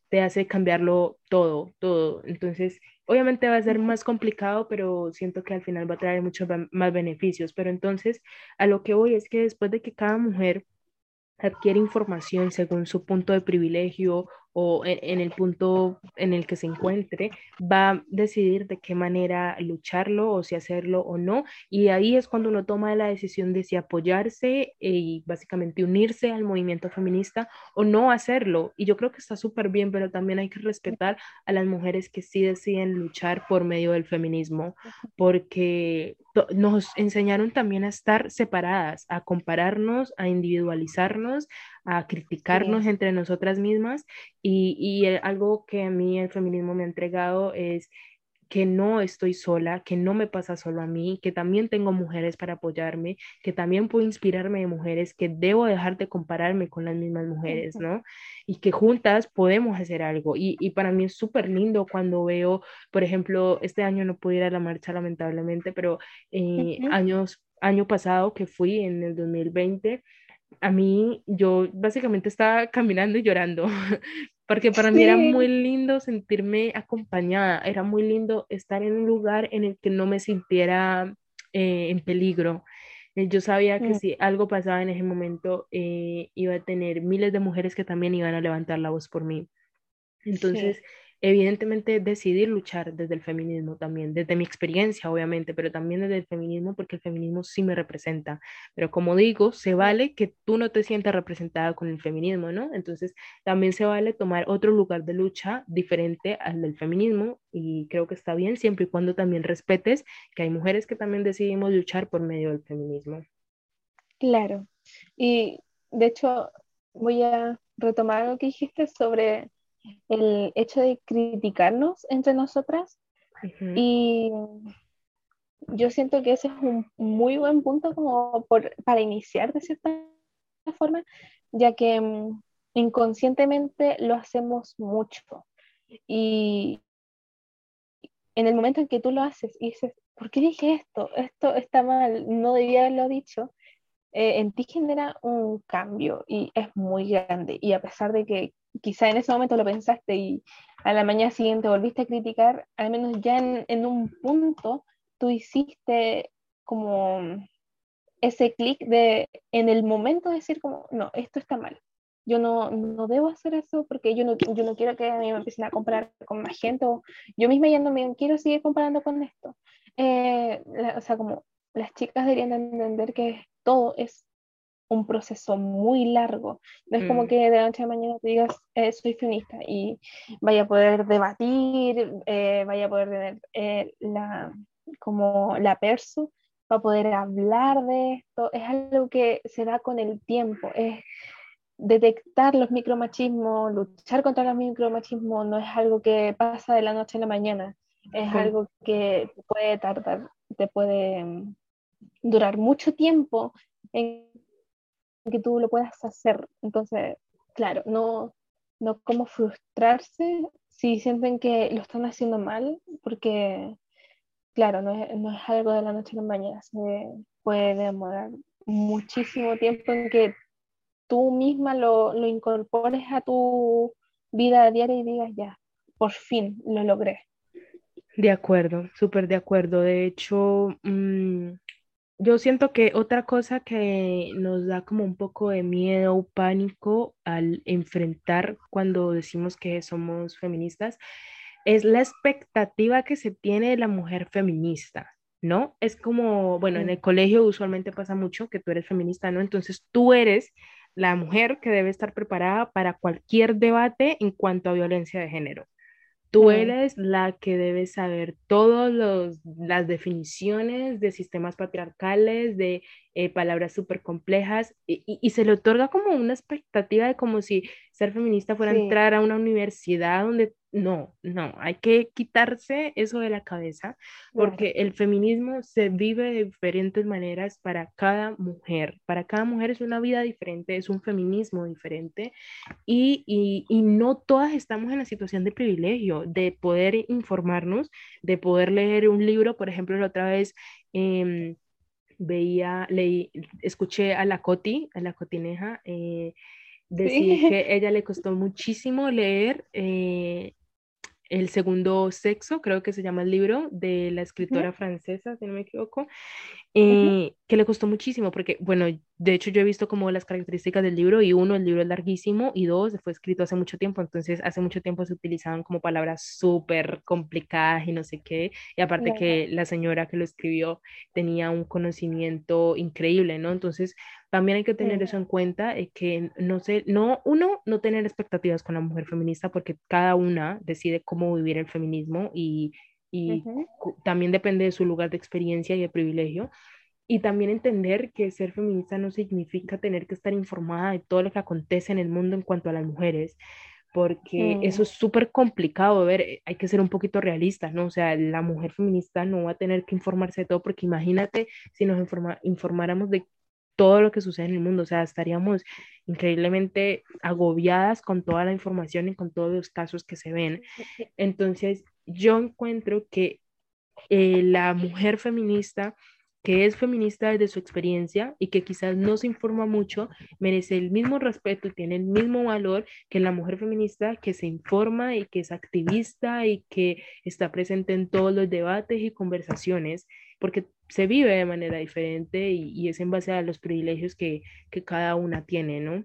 te hace cambiarlo todo, todo. Entonces, obviamente va a ser más complicado, pero siento que al final va a traer muchos más beneficios. Pero entonces, a lo que voy es que después de que cada mujer adquiere información según su punto de privilegio o en, el punto en el que se encuentre, va a decidir de qué manera lucharlo o si hacerlo o no. Y ahí es cuando uno toma la decisión de si apoyarse y básicamente unirse al movimiento feminista o no hacerlo. Y yo creo que está súper bien, pero también hay que respetar a las mujeres que sí deciden luchar por medio del feminismo, porque nos enseñaron también a estar separadas, a compararnos, a individualizarnos, a criticarnos entre nosotras mismas y, y algo que a mí el feminismo me ha entregado es que no estoy sola, que no me pasa solo a mí, que también tengo mujeres para apoyarme, que también puedo inspirarme de mujeres, que debo dejar de compararme con las mismas mujeres, ¿no? Y que juntas podemos hacer algo. Y, y para mí es súper lindo cuando veo, por ejemplo, este año no pude ir a la marcha lamentablemente, pero eh, años, año pasado que fui en el 2020, a mí yo básicamente estaba caminando y llorando, porque para mí era muy lindo sentirme acompañada, era muy lindo estar en un lugar en el que no me sintiera eh, en peligro. Eh, yo sabía que mm. si algo pasaba en ese momento, eh, iba a tener miles de mujeres que también iban a levantar la voz por mí. Entonces, evidentemente decidir luchar desde el feminismo también, desde mi experiencia obviamente, pero también desde el feminismo porque el feminismo sí me representa. Pero como digo, se vale que tú no te sientas representada con el feminismo, ¿no? Entonces también se vale tomar otro lugar de lucha diferente al del feminismo y creo que está bien siempre y cuando también respetes que hay mujeres que también decidimos luchar por medio del feminismo. Claro. Y de hecho voy a retomar lo que dijiste sobre el hecho de criticarnos entre nosotras. Y yo siento que ese es un muy buen punto como por, para iniciar de cierta forma, ya que mm, inconscientemente lo hacemos mucho. Y en el momento en que tú lo haces y dices, ¿por qué dije esto? Esto está mal, no debía haberlo dicho. Eh, en ti genera un cambio y es muy grande. Y a pesar de que quizá en ese momento lo pensaste y a la mañana siguiente volviste a criticar, al menos ya en, un punto tú hiciste como ese clic de en el momento decir como, no, esto está mal. Yo no, no debo hacer eso porque yo no, yo no quiero que a mí me empiecen a comparar con más gente o yo misma ya no me quiero seguir comparando con esto. Eh, o sea, como las chicas deberían entender que todo es un proceso muy largo. No es como mm. que de la noche a mañana te digas, eh, soy feminista y vaya a poder debatir, eh, vaya a poder tener eh, la, como la perso para poder hablar de esto. Es algo que se da con el tiempo, es detectar los micromachismos, luchar contra los micromachismos, no es algo que pasa de la noche a la mañana, es algo que puede tardar, te puede mm, durar mucho tiempo en que tú lo puedas hacer. Entonces, claro, no, no como frustrarse si sienten que lo están haciendo mal, porque, claro, no es, no es algo de la noche a la mañana, se puede demorar muchísimo tiempo en que tú misma lo, lo incorpores a tu vida diaria y digas, ya, por fin lo logré. De acuerdo, súper de acuerdo. De hecho, mm, yo siento que otra cosa que nos da como un poco de miedo o pánico al enfrentar cuando decimos que somos feministas es la expectativa que se tiene de la mujer feminista, ¿no? Es como, bueno, en el colegio usualmente pasa mucho que tú eres feminista, ¿no? Entonces tú eres la mujer que debe estar preparada para cualquier debate en cuanto a violencia de género. Tú eres la que debe saber todas las definiciones de sistemas patriarcales, de eh, palabras súper complejas, y, se le otorga como una expectativa de como si ser feminista fuera entrar a una universidad donde no, no, hay que quitarse eso de la cabeza porque el feminismo se vive de diferentes maneras para cada mujer. Para cada mujer es una vida diferente, es un feminismo diferente y, no todas estamos en la situación de privilegio, de poder informarnos, de poder leer un libro. Por ejemplo, la otra vez... Em, veía, leí, escuché a la Coti, a la Cotineja, eh, decir que ella le costó muchísimo leer eh, el segundo sexo, creo que se llama el libro, de la escritora francesa, si no me equivoco, eh, que le costó muchísimo, porque, bueno, de hecho yo he visto como las características del libro y uno, el libro es larguísimo y dos, fue escrito hace mucho tiempo, entonces hace mucho tiempo se utilizaban como palabras súper complicadas y no sé qué, y aparte que la señora que lo escribió tenía un conocimiento increíble, ¿no? Entonces también hay que tener eso en cuenta, es que no sé, no, uno, no tener expectativas con la mujer feminista porque cada una decide cómo vivir el feminismo y, y también depende de su lugar de experiencia y de privilegio. Y también entender que ser feminista no significa tener que estar informada de todo lo que acontece en el mundo en cuanto a las mujeres, porque eso es súper complicado, ver, eh, hay que ser un poquito realistas, ¿no? O sea, la mujer feminista no va a tener que informarse de todo, porque imagínate si nos informa, informáramos de todo lo que sucede en el mundo, o sea, estaríamos increíblemente agobiadas con toda la información y con todos los casos que se ven. Entonces, yo encuentro que eh, la mujer feminista que es feminista desde su experiencia y que quizás no se informa mucho, merece el mismo respeto y tiene el mismo valor que la mujer feminista que se informa y que es activista y que está presente en todos los debates y conversaciones, porque se vive de manera diferente y, es en base a los privilegios que, cada una tiene, ¿no?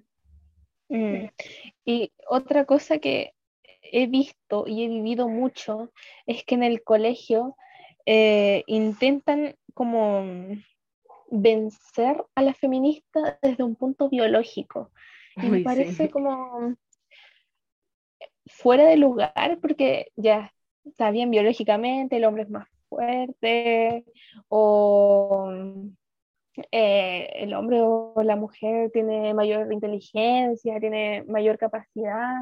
Mm. Y otra cosa que he visto y he vivido mucho es que en el colegio eh, intentan como vencer a la feminista desde un punto biológico. Y me parece como fuera de lugar porque ya está bien biológicamente, el hombre es más fuerte o eh, el hombre o la mujer tiene mayor inteligencia, tiene mayor capacidad,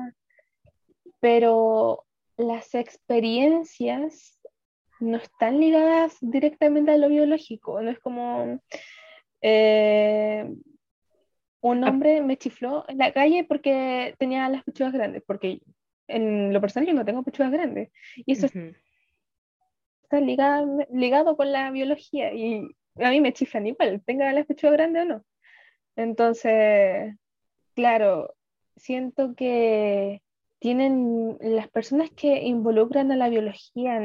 pero las experiencias no están ligadas directamente a lo biológico, no es como eh, un ah. hombre me chifló en la calle porque tenía las pechugas grandes, porque en lo personal yo no tengo pechugas grandes, y eso está ligado, ligado con la biología, y a mí me chiflan igual, tenga las pechugas grandes o no. Entonces, claro, siento que tienen las personas que involucran a la biología,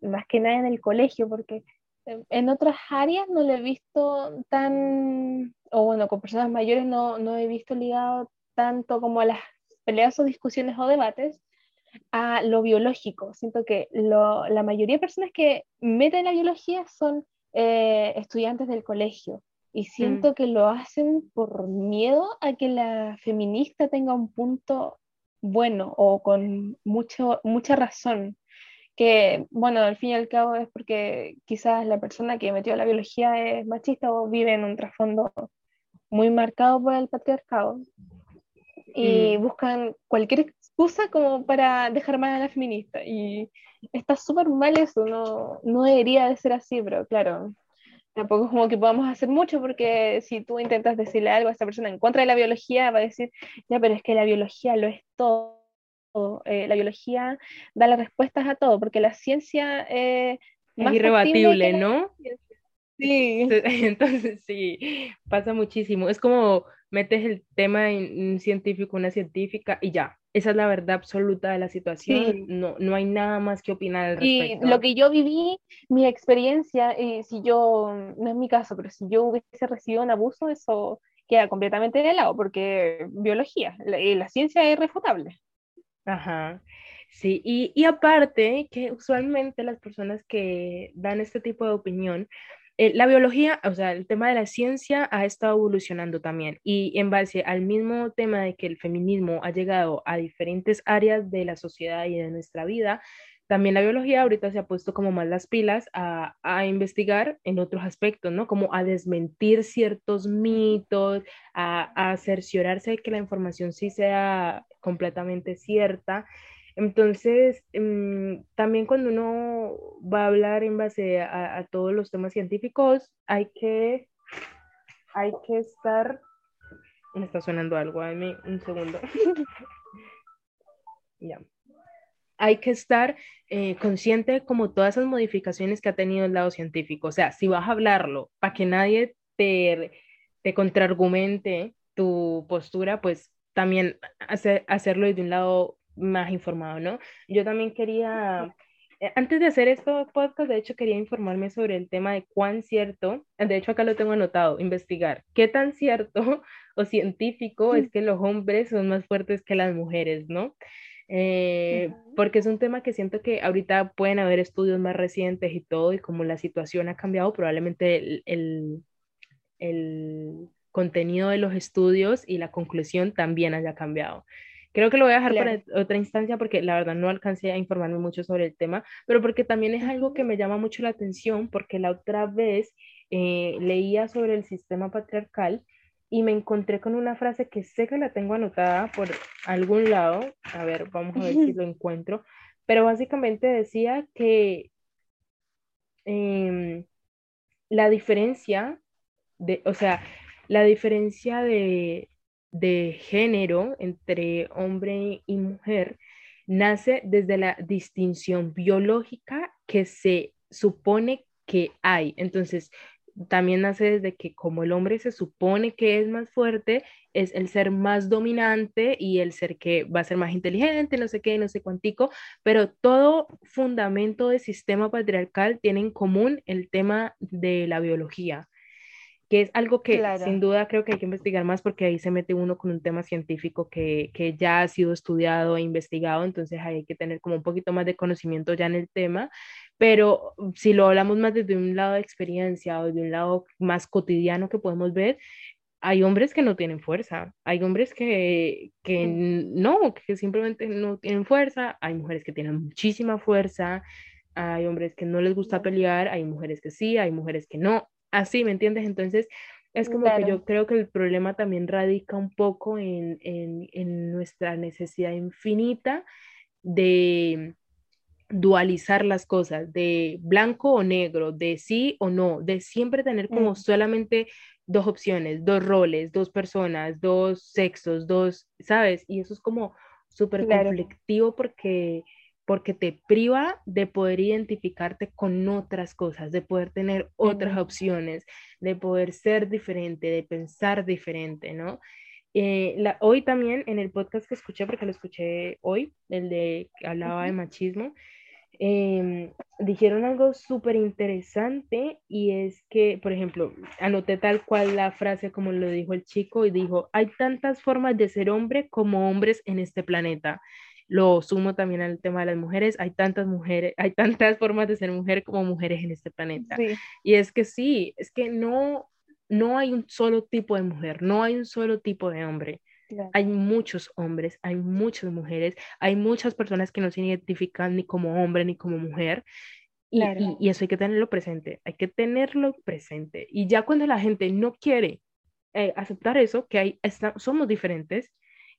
más que nada en el colegio, porque en otras áreas no lo he visto tan, o bueno, con personas mayores no, no he visto ligado tanto como a las peleas o discusiones o debates a lo biológico. Siento que la mayoría de personas que meten la biología son eh, estudiantes del colegio y siento mm. que lo hacen por miedo a que la feminista tenga un punto bueno o con mucho, mucha razón. Que, bueno, al fin y al cabo es porque quizás la persona que metió la biología es machista o vive en un trasfondo muy marcado por el patriarcado y mm. buscan cualquier excusa como para dejar mal a la feminista. Y está súper mal eso, no, no debería de ser así, pero claro, tampoco es como que podamos hacer mucho porque si tú intentas decirle algo a esta persona en contra de la biología, va a decir, ya, pero es que la biología lo es todo. Eh, la biología da las respuestas a todo, porque la ciencia eh, es irrebatible, ¿no? Sí. Entonces, sí, pasa muchísimo. Es como metes el tema en un científico, una científica y ya, esa es la verdad absoluta de la situación, no, no hay nada más que opinar al respecto. Y lo que yo viví, mi experiencia, y si yo, no es mi caso, pero si yo hubiese recibido un abuso, eso queda completamente de lado, porque biología, la, la ciencia es irrefutable. Ajá. Sí, y, y aparte que usualmente las personas que dan este tipo de opinión eh, la biología, o sea, el tema de la ciencia ha estado evolucionando también y en base al mismo tema de que el feminismo ha llegado a diferentes áreas de la sociedad y de nuestra vida, también la biología ahorita se ha puesto como más las pilas a, a, investigar en otros aspectos, ¿no? Como a desmentir ciertos mitos, a, a cerciorarse de que la información sí sea completamente cierta. Entonces, em, también cuando uno va a hablar en base a, todos los temas científicos, hay que, hay que estar... Me está sonando algo, mí un segundo. ya. Hay que estar eh, consciente como todas esas modificaciones que ha tenido el lado científico. O sea, si vas a hablarlo para que nadie te, te contraargumente tu postura, pues también hacer, hacerlo desde un lado más informado, ¿no? Yo también quería, eh, antes de hacer esto podcast, de hecho quería informarme sobre el tema de cuán cierto, de hecho acá lo tengo anotado, investigar, qué tan cierto o científico es que los hombres son más fuertes que las mujeres, ¿no? Eh, porque es un tema que siento que ahorita pueden haber estudios más recientes y todo, y como la situación ha cambiado, probablemente el, el, el contenido de los estudios y la conclusión también haya cambiado. Creo que lo voy a dejar para otra instancia porque la verdad no alcancé a informarme mucho sobre el tema, pero porque también es algo que me llama mucho la atención porque la otra vez eh, leía sobre el sistema patriarcal y me encontré con una frase que sé que la tengo anotada por algún lado. A ver, vamos a ver si lo encuentro. Pero básicamente decía que em, la diferencia de, o sea, la diferencia de, de género entre hombre y mujer nace desde la distinción biológica que se supone que hay. Entonces, también nace desde que como el hombre se supone que es más fuerte, es el ser más dominante y el ser que va a ser más inteligente, no sé qué, no sé cuántico, pero todo fundamento de sistema patriarcal tiene en común el tema de la biología que es algo que sin duda creo que hay que investigar más porque ahí se mete uno con un tema científico que, que, ya ha sido estudiado e investigado, entonces hay que tener como un poquito más de conocimiento ya en el tema, pero si lo hablamos más desde un lado de experiencia o de un lado más cotidiano que podemos ver, hay hombres que no tienen fuerza, hay hombres que, que no, que simplemente no tienen fuerza, hay mujeres que tienen muchísima fuerza, hay hombres que no les gusta pelear, hay mujeres que sí, hay mujeres que no, así, ¿me entiendes? Entonces, es como que yo creo que el problema también radica un poco en, en, nuestra necesidad infinita de dualizar las cosas, de blanco o negro, de sí o no, de siempre tener como mm. solamente dos opciones, dos roles, dos personas, dos sexos, dos, ¿sabes? Y eso es como súper conflictivo porque porque te priva de poder identificarte con otras cosas, de poder tener otras opciones, de poder ser diferente, de pensar diferente, ¿no? Eh, la, hoy también en el podcast que escuché, porque lo escuché hoy, el de que hablaba de machismo, em, dijeron algo súper interesante y es que, por ejemplo, anoté tal cual la frase como lo dijo el chico y dijo, hay tantas formas de ser hombre como hombres en este planeta lo sumo también al tema de las mujeres, hay tantas mujeres, hay tantas formas de ser mujer como mujeres en este planeta. Y es que sí, es que no, no hay un solo tipo de mujer, no hay un solo tipo de hombre. Hay muchos hombres, hay muchas mujeres, hay muchas personas que no se identifican ni como hombre ni como mujer. Y, y, eso hay que tenerlo presente, hay que tenerlo presente. Y ya cuando la gente no quiere eh, aceptar eso, que hay, somos diferentes,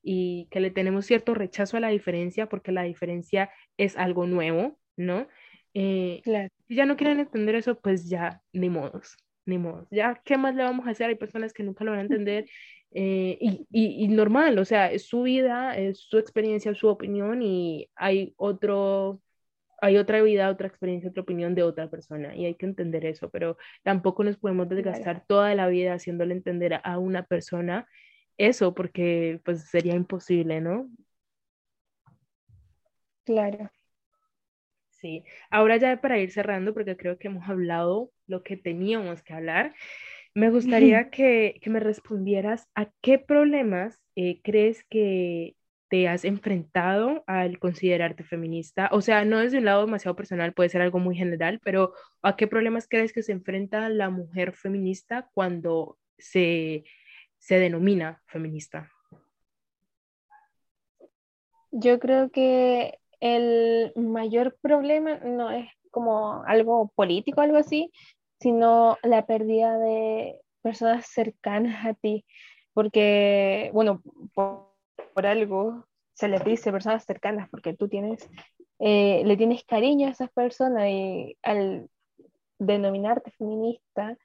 y que le tenemos cierto rechazo a la diferencia porque la diferencia es algo nuevo, ¿no? Eh, si ya no quieren entender eso, pues ya, ni modos, ni modos. Ya, ¿qué más le vamos a hacer? Hay personas que nunca lo van a entender eh, y, y, normal, o sea, es su vida, es su experiencia, su opinión y hay otro, hay otra vida, otra experiencia, otra opinión de otra persona y hay que entender eso, pero tampoco nos podemos desgastar toda la vida haciéndole entender a una persona eso, porque pues sería imposible, ¿no? Claro. Sí, ahora ya para ir cerrando, porque creo que hemos hablado lo que teníamos que hablar, me gustaría que, me respondieras a qué problemas eh, crees que te has enfrentado al considerarte feminista. O sea, no desde un lado demasiado personal, puede ser algo muy general, pero ¿a qué problemas crees que se enfrenta la mujer feminista cuando se se denomina feminista? Yo creo que el mayor problema no es como algo político, algo así, sino la pérdida de personas cercanas a ti, porque, bueno, por, algo se les dice personas cercanas, porque tú tienes, eh, le tienes cariño a esas personas y al denominarte feminista,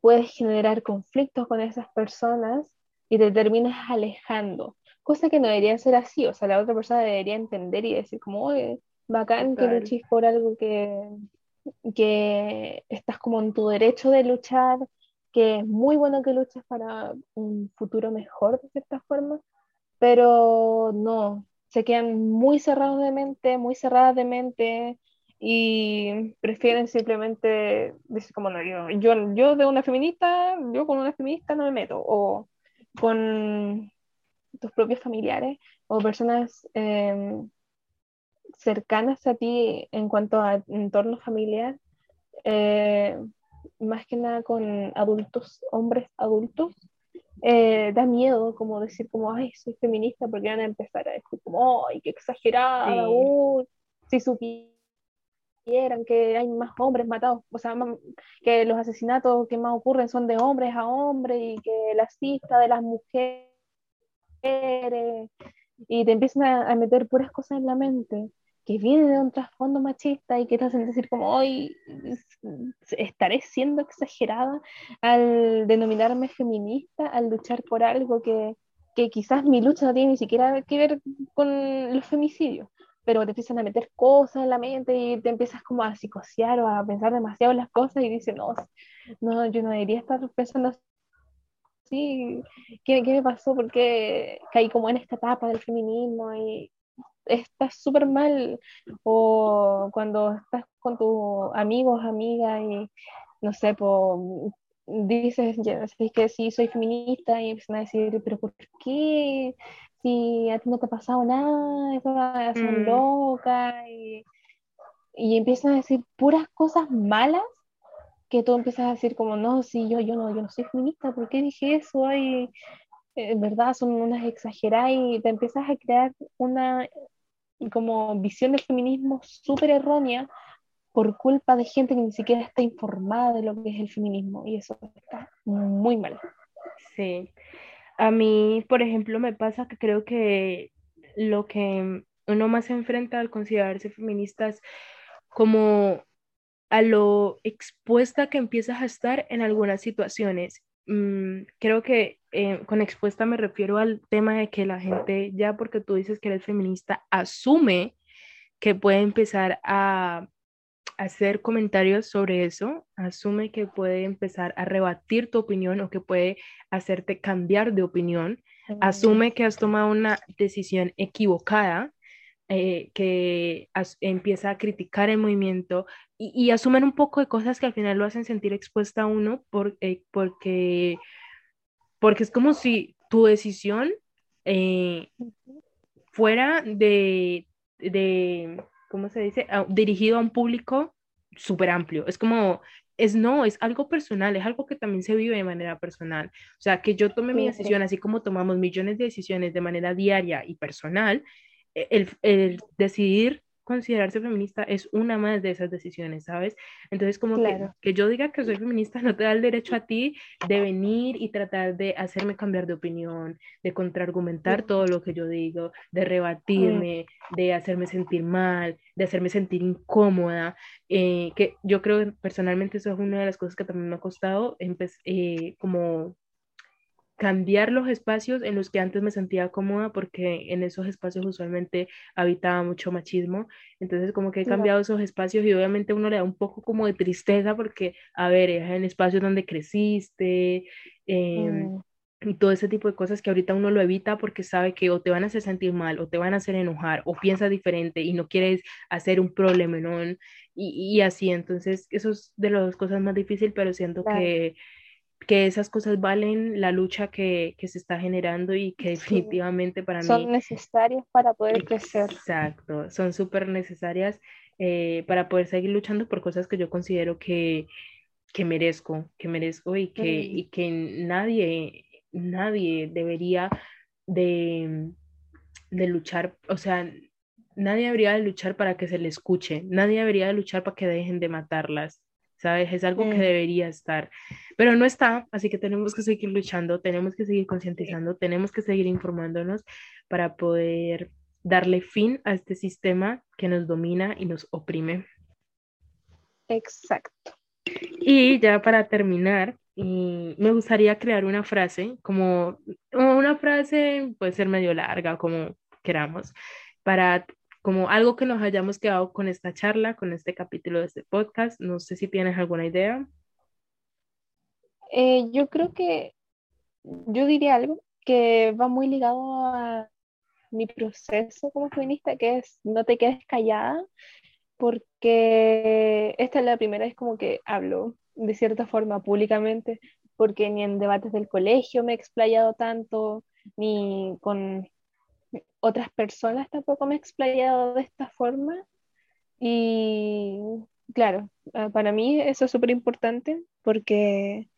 puedes generar conflictos con esas personas y te terminas alejando, cosa que no debería ser así, o sea, la otra persona debería entender y decir como, oye, bacán que luches por algo que, que estás como en tu derecho de luchar, que es muy bueno que luches para un futuro mejor de cierta forma, pero no, se quedan muy cerrados de mente, muy cerradas de mente y prefieren simplemente decir como no, yo, yo, yo de una feminista, yo con una feminista no me meto, o con tus propios familiares o personas em, cercanas a ti en cuanto a entorno familiar, eh, más que nada con adultos, hombres adultos, eh, da miedo como decir como, ay, soy feminista, porque van a empezar a decir como, ay, qué exagerada, si supieran que hay más hombres matados, o sea, que los asesinatos que más ocurren son de hombres a hombres y que la cifra de las mujeres, y te empiezan a, meter puras cosas en la mente que viene de un trasfondo machista y que te hacen decir como hoy estaré siendo exagerada al denominarme feminista, al luchar por algo que, que quizás mi lucha no tiene ni siquiera que ver con los femicidios, pero te empiezan a meter cosas en la mente y te empiezas como a psicosear o a pensar demasiado en las cosas y dices, no, no, yo no debería estar pensando así, ¿qué, qué me pasó? Porque caí como en esta etapa del feminismo y, estás súper mal o cuando estás con tus amigos, amigas y no sé, pues dices ya, que sí soy feminista y empiezan a decir, pero ¿por qué? Si a ti no te ha pasado nada, son mm. loca y, y empiezan a decir puras cosas malas que tú empiezas a decir como, no, sí, yo, yo, no, yo no soy feminista, ¿por qué dije eso? Ay, en verdad son unas exageradas y te empiezas a crear una como visión del feminismo súper errónea por culpa de gente que ni siquiera está informada de lo que es el feminismo y eso está muy mal. Sí, a mí, por ejemplo, me pasa que creo que lo que uno más se enfrenta al considerarse feminista es como a lo expuesta que empiezas a estar en algunas situaciones. Mm, creo que eh, con expuesta me refiero al tema de que la gente, ya porque tú dices que eres feminista, asume que puede empezar a hacer comentarios sobre eso, asume que puede empezar a rebatir tu opinión o que puede hacerte cambiar de opinión, asume que has tomado una decisión equivocada, eh, que empieza a criticar el movimiento y, y, asumen un poco de cosas que al final lo hacen sentir expuesta a uno por, eh, porque porque es como si tu decisión eh, fuera de, de, ¿cómo se dice? dirigido a un público súper amplio. Es como, es no, es algo personal, es algo que también se vive de manera personal. O sea, que yo tome mi decisión, así como tomamos millones de decisiones de manera diaria y personal, e, el, el decidir considerarse feminista es una más de esas decisiones, ¿sabes? Entonces, como que, que, yo diga que soy feminista no te da el derecho a ti de venir y tratar de hacerme cambiar de opinión, de contraargumentar todo lo que yo digo, de rebatirme, de hacerme sentir mal, de hacerme sentir incómoda, eh, que yo creo que personalmente eso es una de las cosas que también me ha costado, eh, como cambiar los espacios en los que antes me sentía cómoda porque en esos espacios usualmente habitaba mucho machismo. Entonces como que he cambiado esos espacios y obviamente uno le da un poco como de tristeza porque, a ver, es en espacios donde creciste em, mm. y todo ese tipo de cosas que ahorita uno lo evita porque sabe que o te van a hacer sentir mal o te van a hacer enojar o piensas diferente y no quieres hacer un problema, ¿no? Y, y así, entonces eso es de las cosas más difíciles, pero siento que que esas cosas valen la lucha que, que se está generando y que definitivamente para mí... Son necesarias para poder crecer. Exacto, son súper necesarias eh, para poder seguir luchando por cosas que yo considero que, que merezco, que merezco y que, y que nadie, nadie debería de, de luchar, o sea, nadie debería de luchar para que se le escuche, nadie debería de luchar para que dejen de matarlas, ¿sabes? Es algo que debería estar, pero no está, así que tenemos que seguir luchando, tenemos que seguir concientizando, tenemos que seguir informándonos para poder darle fin a este sistema que nos domina y nos oprime. Exacto. Y ya para terminar, me gustaría crear una frase, como una frase puede ser medio larga, como queramos, para como algo que nos hayamos quedado con esta charla, con este capítulo de este podcast. No sé si tienes alguna idea. Eh, yo creo que yo diría algo que va muy ligado a mi proceso como feminista, que es no te quedes callada, porque esta es la primera vez como que hablo de cierta forma públicamente, porque ni en debates del colegio me he explayado tanto, ni con otras personas tampoco me he explayado de esta forma. Y claro, ah, para mí eso es súper importante porque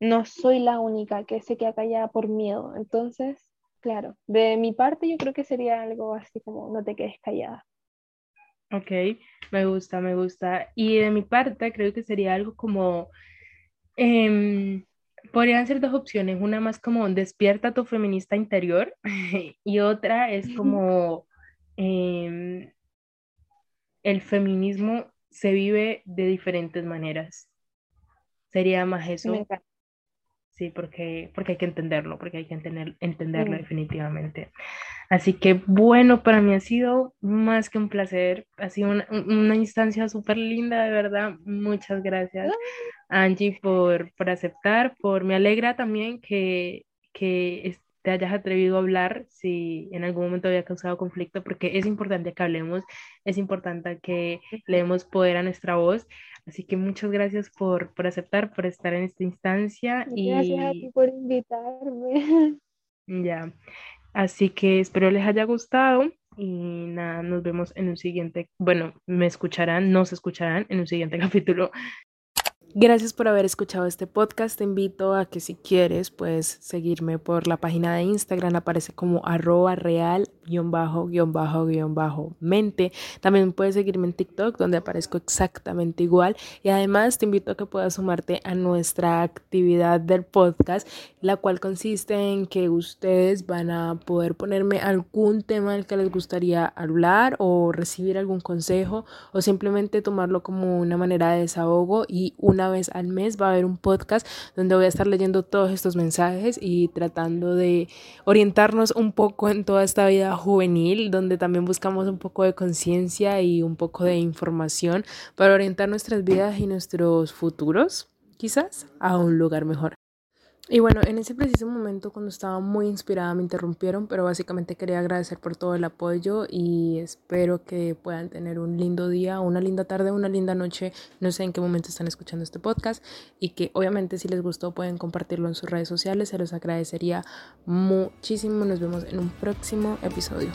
no soy la única que se queda callada por miedo. Entonces, claro, de mi parte yo creo que sería algo así como no te quedes callada. Ok, me gusta, me gusta. Y de mi parte creo que sería algo como... Em, Podrían ser dos opciones, una más como despierta tu feminista interior y otra es como em, el feminismo se vive de diferentes maneras. Sería más eso. Sí, porque, porque hay que entenderlo, porque hay que entender, entenderlo mm. definitivamente. Así que bueno, para mí ha sido más que un placer, ha sido una, una instancia súper linda, de verdad. Muchas gracias, Angie, por, por aceptar, por me alegra también que, que te hayas atrevido a hablar si en algún momento había causado conflicto, porque es importante que hablemos, es importante que le demos poder a nuestra voz. Así que muchas gracias por, por aceptar, por estar en esta instancia. Gracias a ti por invitarme. Ya, así que espero les haya gustado y nada, nos vemos en un siguiente, bueno, me escucharán, nos escucharán en un siguiente capítulo Gracias por haber escuchado este podcast. Te invito a que si quieres puedes seguirme por la página de Instagram. Aparece como arroba real guion bajo guion bajo guion bajo mente. También puedes seguirme en TikTok donde aparezco exactamente igual. Y además te invito a que puedas sumarte a nuestra actividad del podcast, la cual consiste en que ustedes van a poder ponerme algún tema del que les gustaría hablar o recibir algún consejo o simplemente tomarlo como una manera de desahogo y una una vez al mes va a haber un podcast donde voy a estar leyendo todos estos mensajes y tratando de orientarnos un poco en toda esta vida juvenil, donde también buscamos un poco de conciencia y un poco de información para orientar nuestras vidas y nuestros futuros, quizás, a un lugar mejor. Y bueno, en ese preciso momento cuando estaba muy inspirada me interrumpieron, pero básicamente quería agradecer por todo el apoyo y espero que puedan tener un lindo día, una linda tarde, una linda noche, no sé en qué momento están escuchando este podcast y que obviamente si les gustó pueden compartirlo en sus redes sociales, se los agradecería muchísimo, nos vemos en un próximo episodio.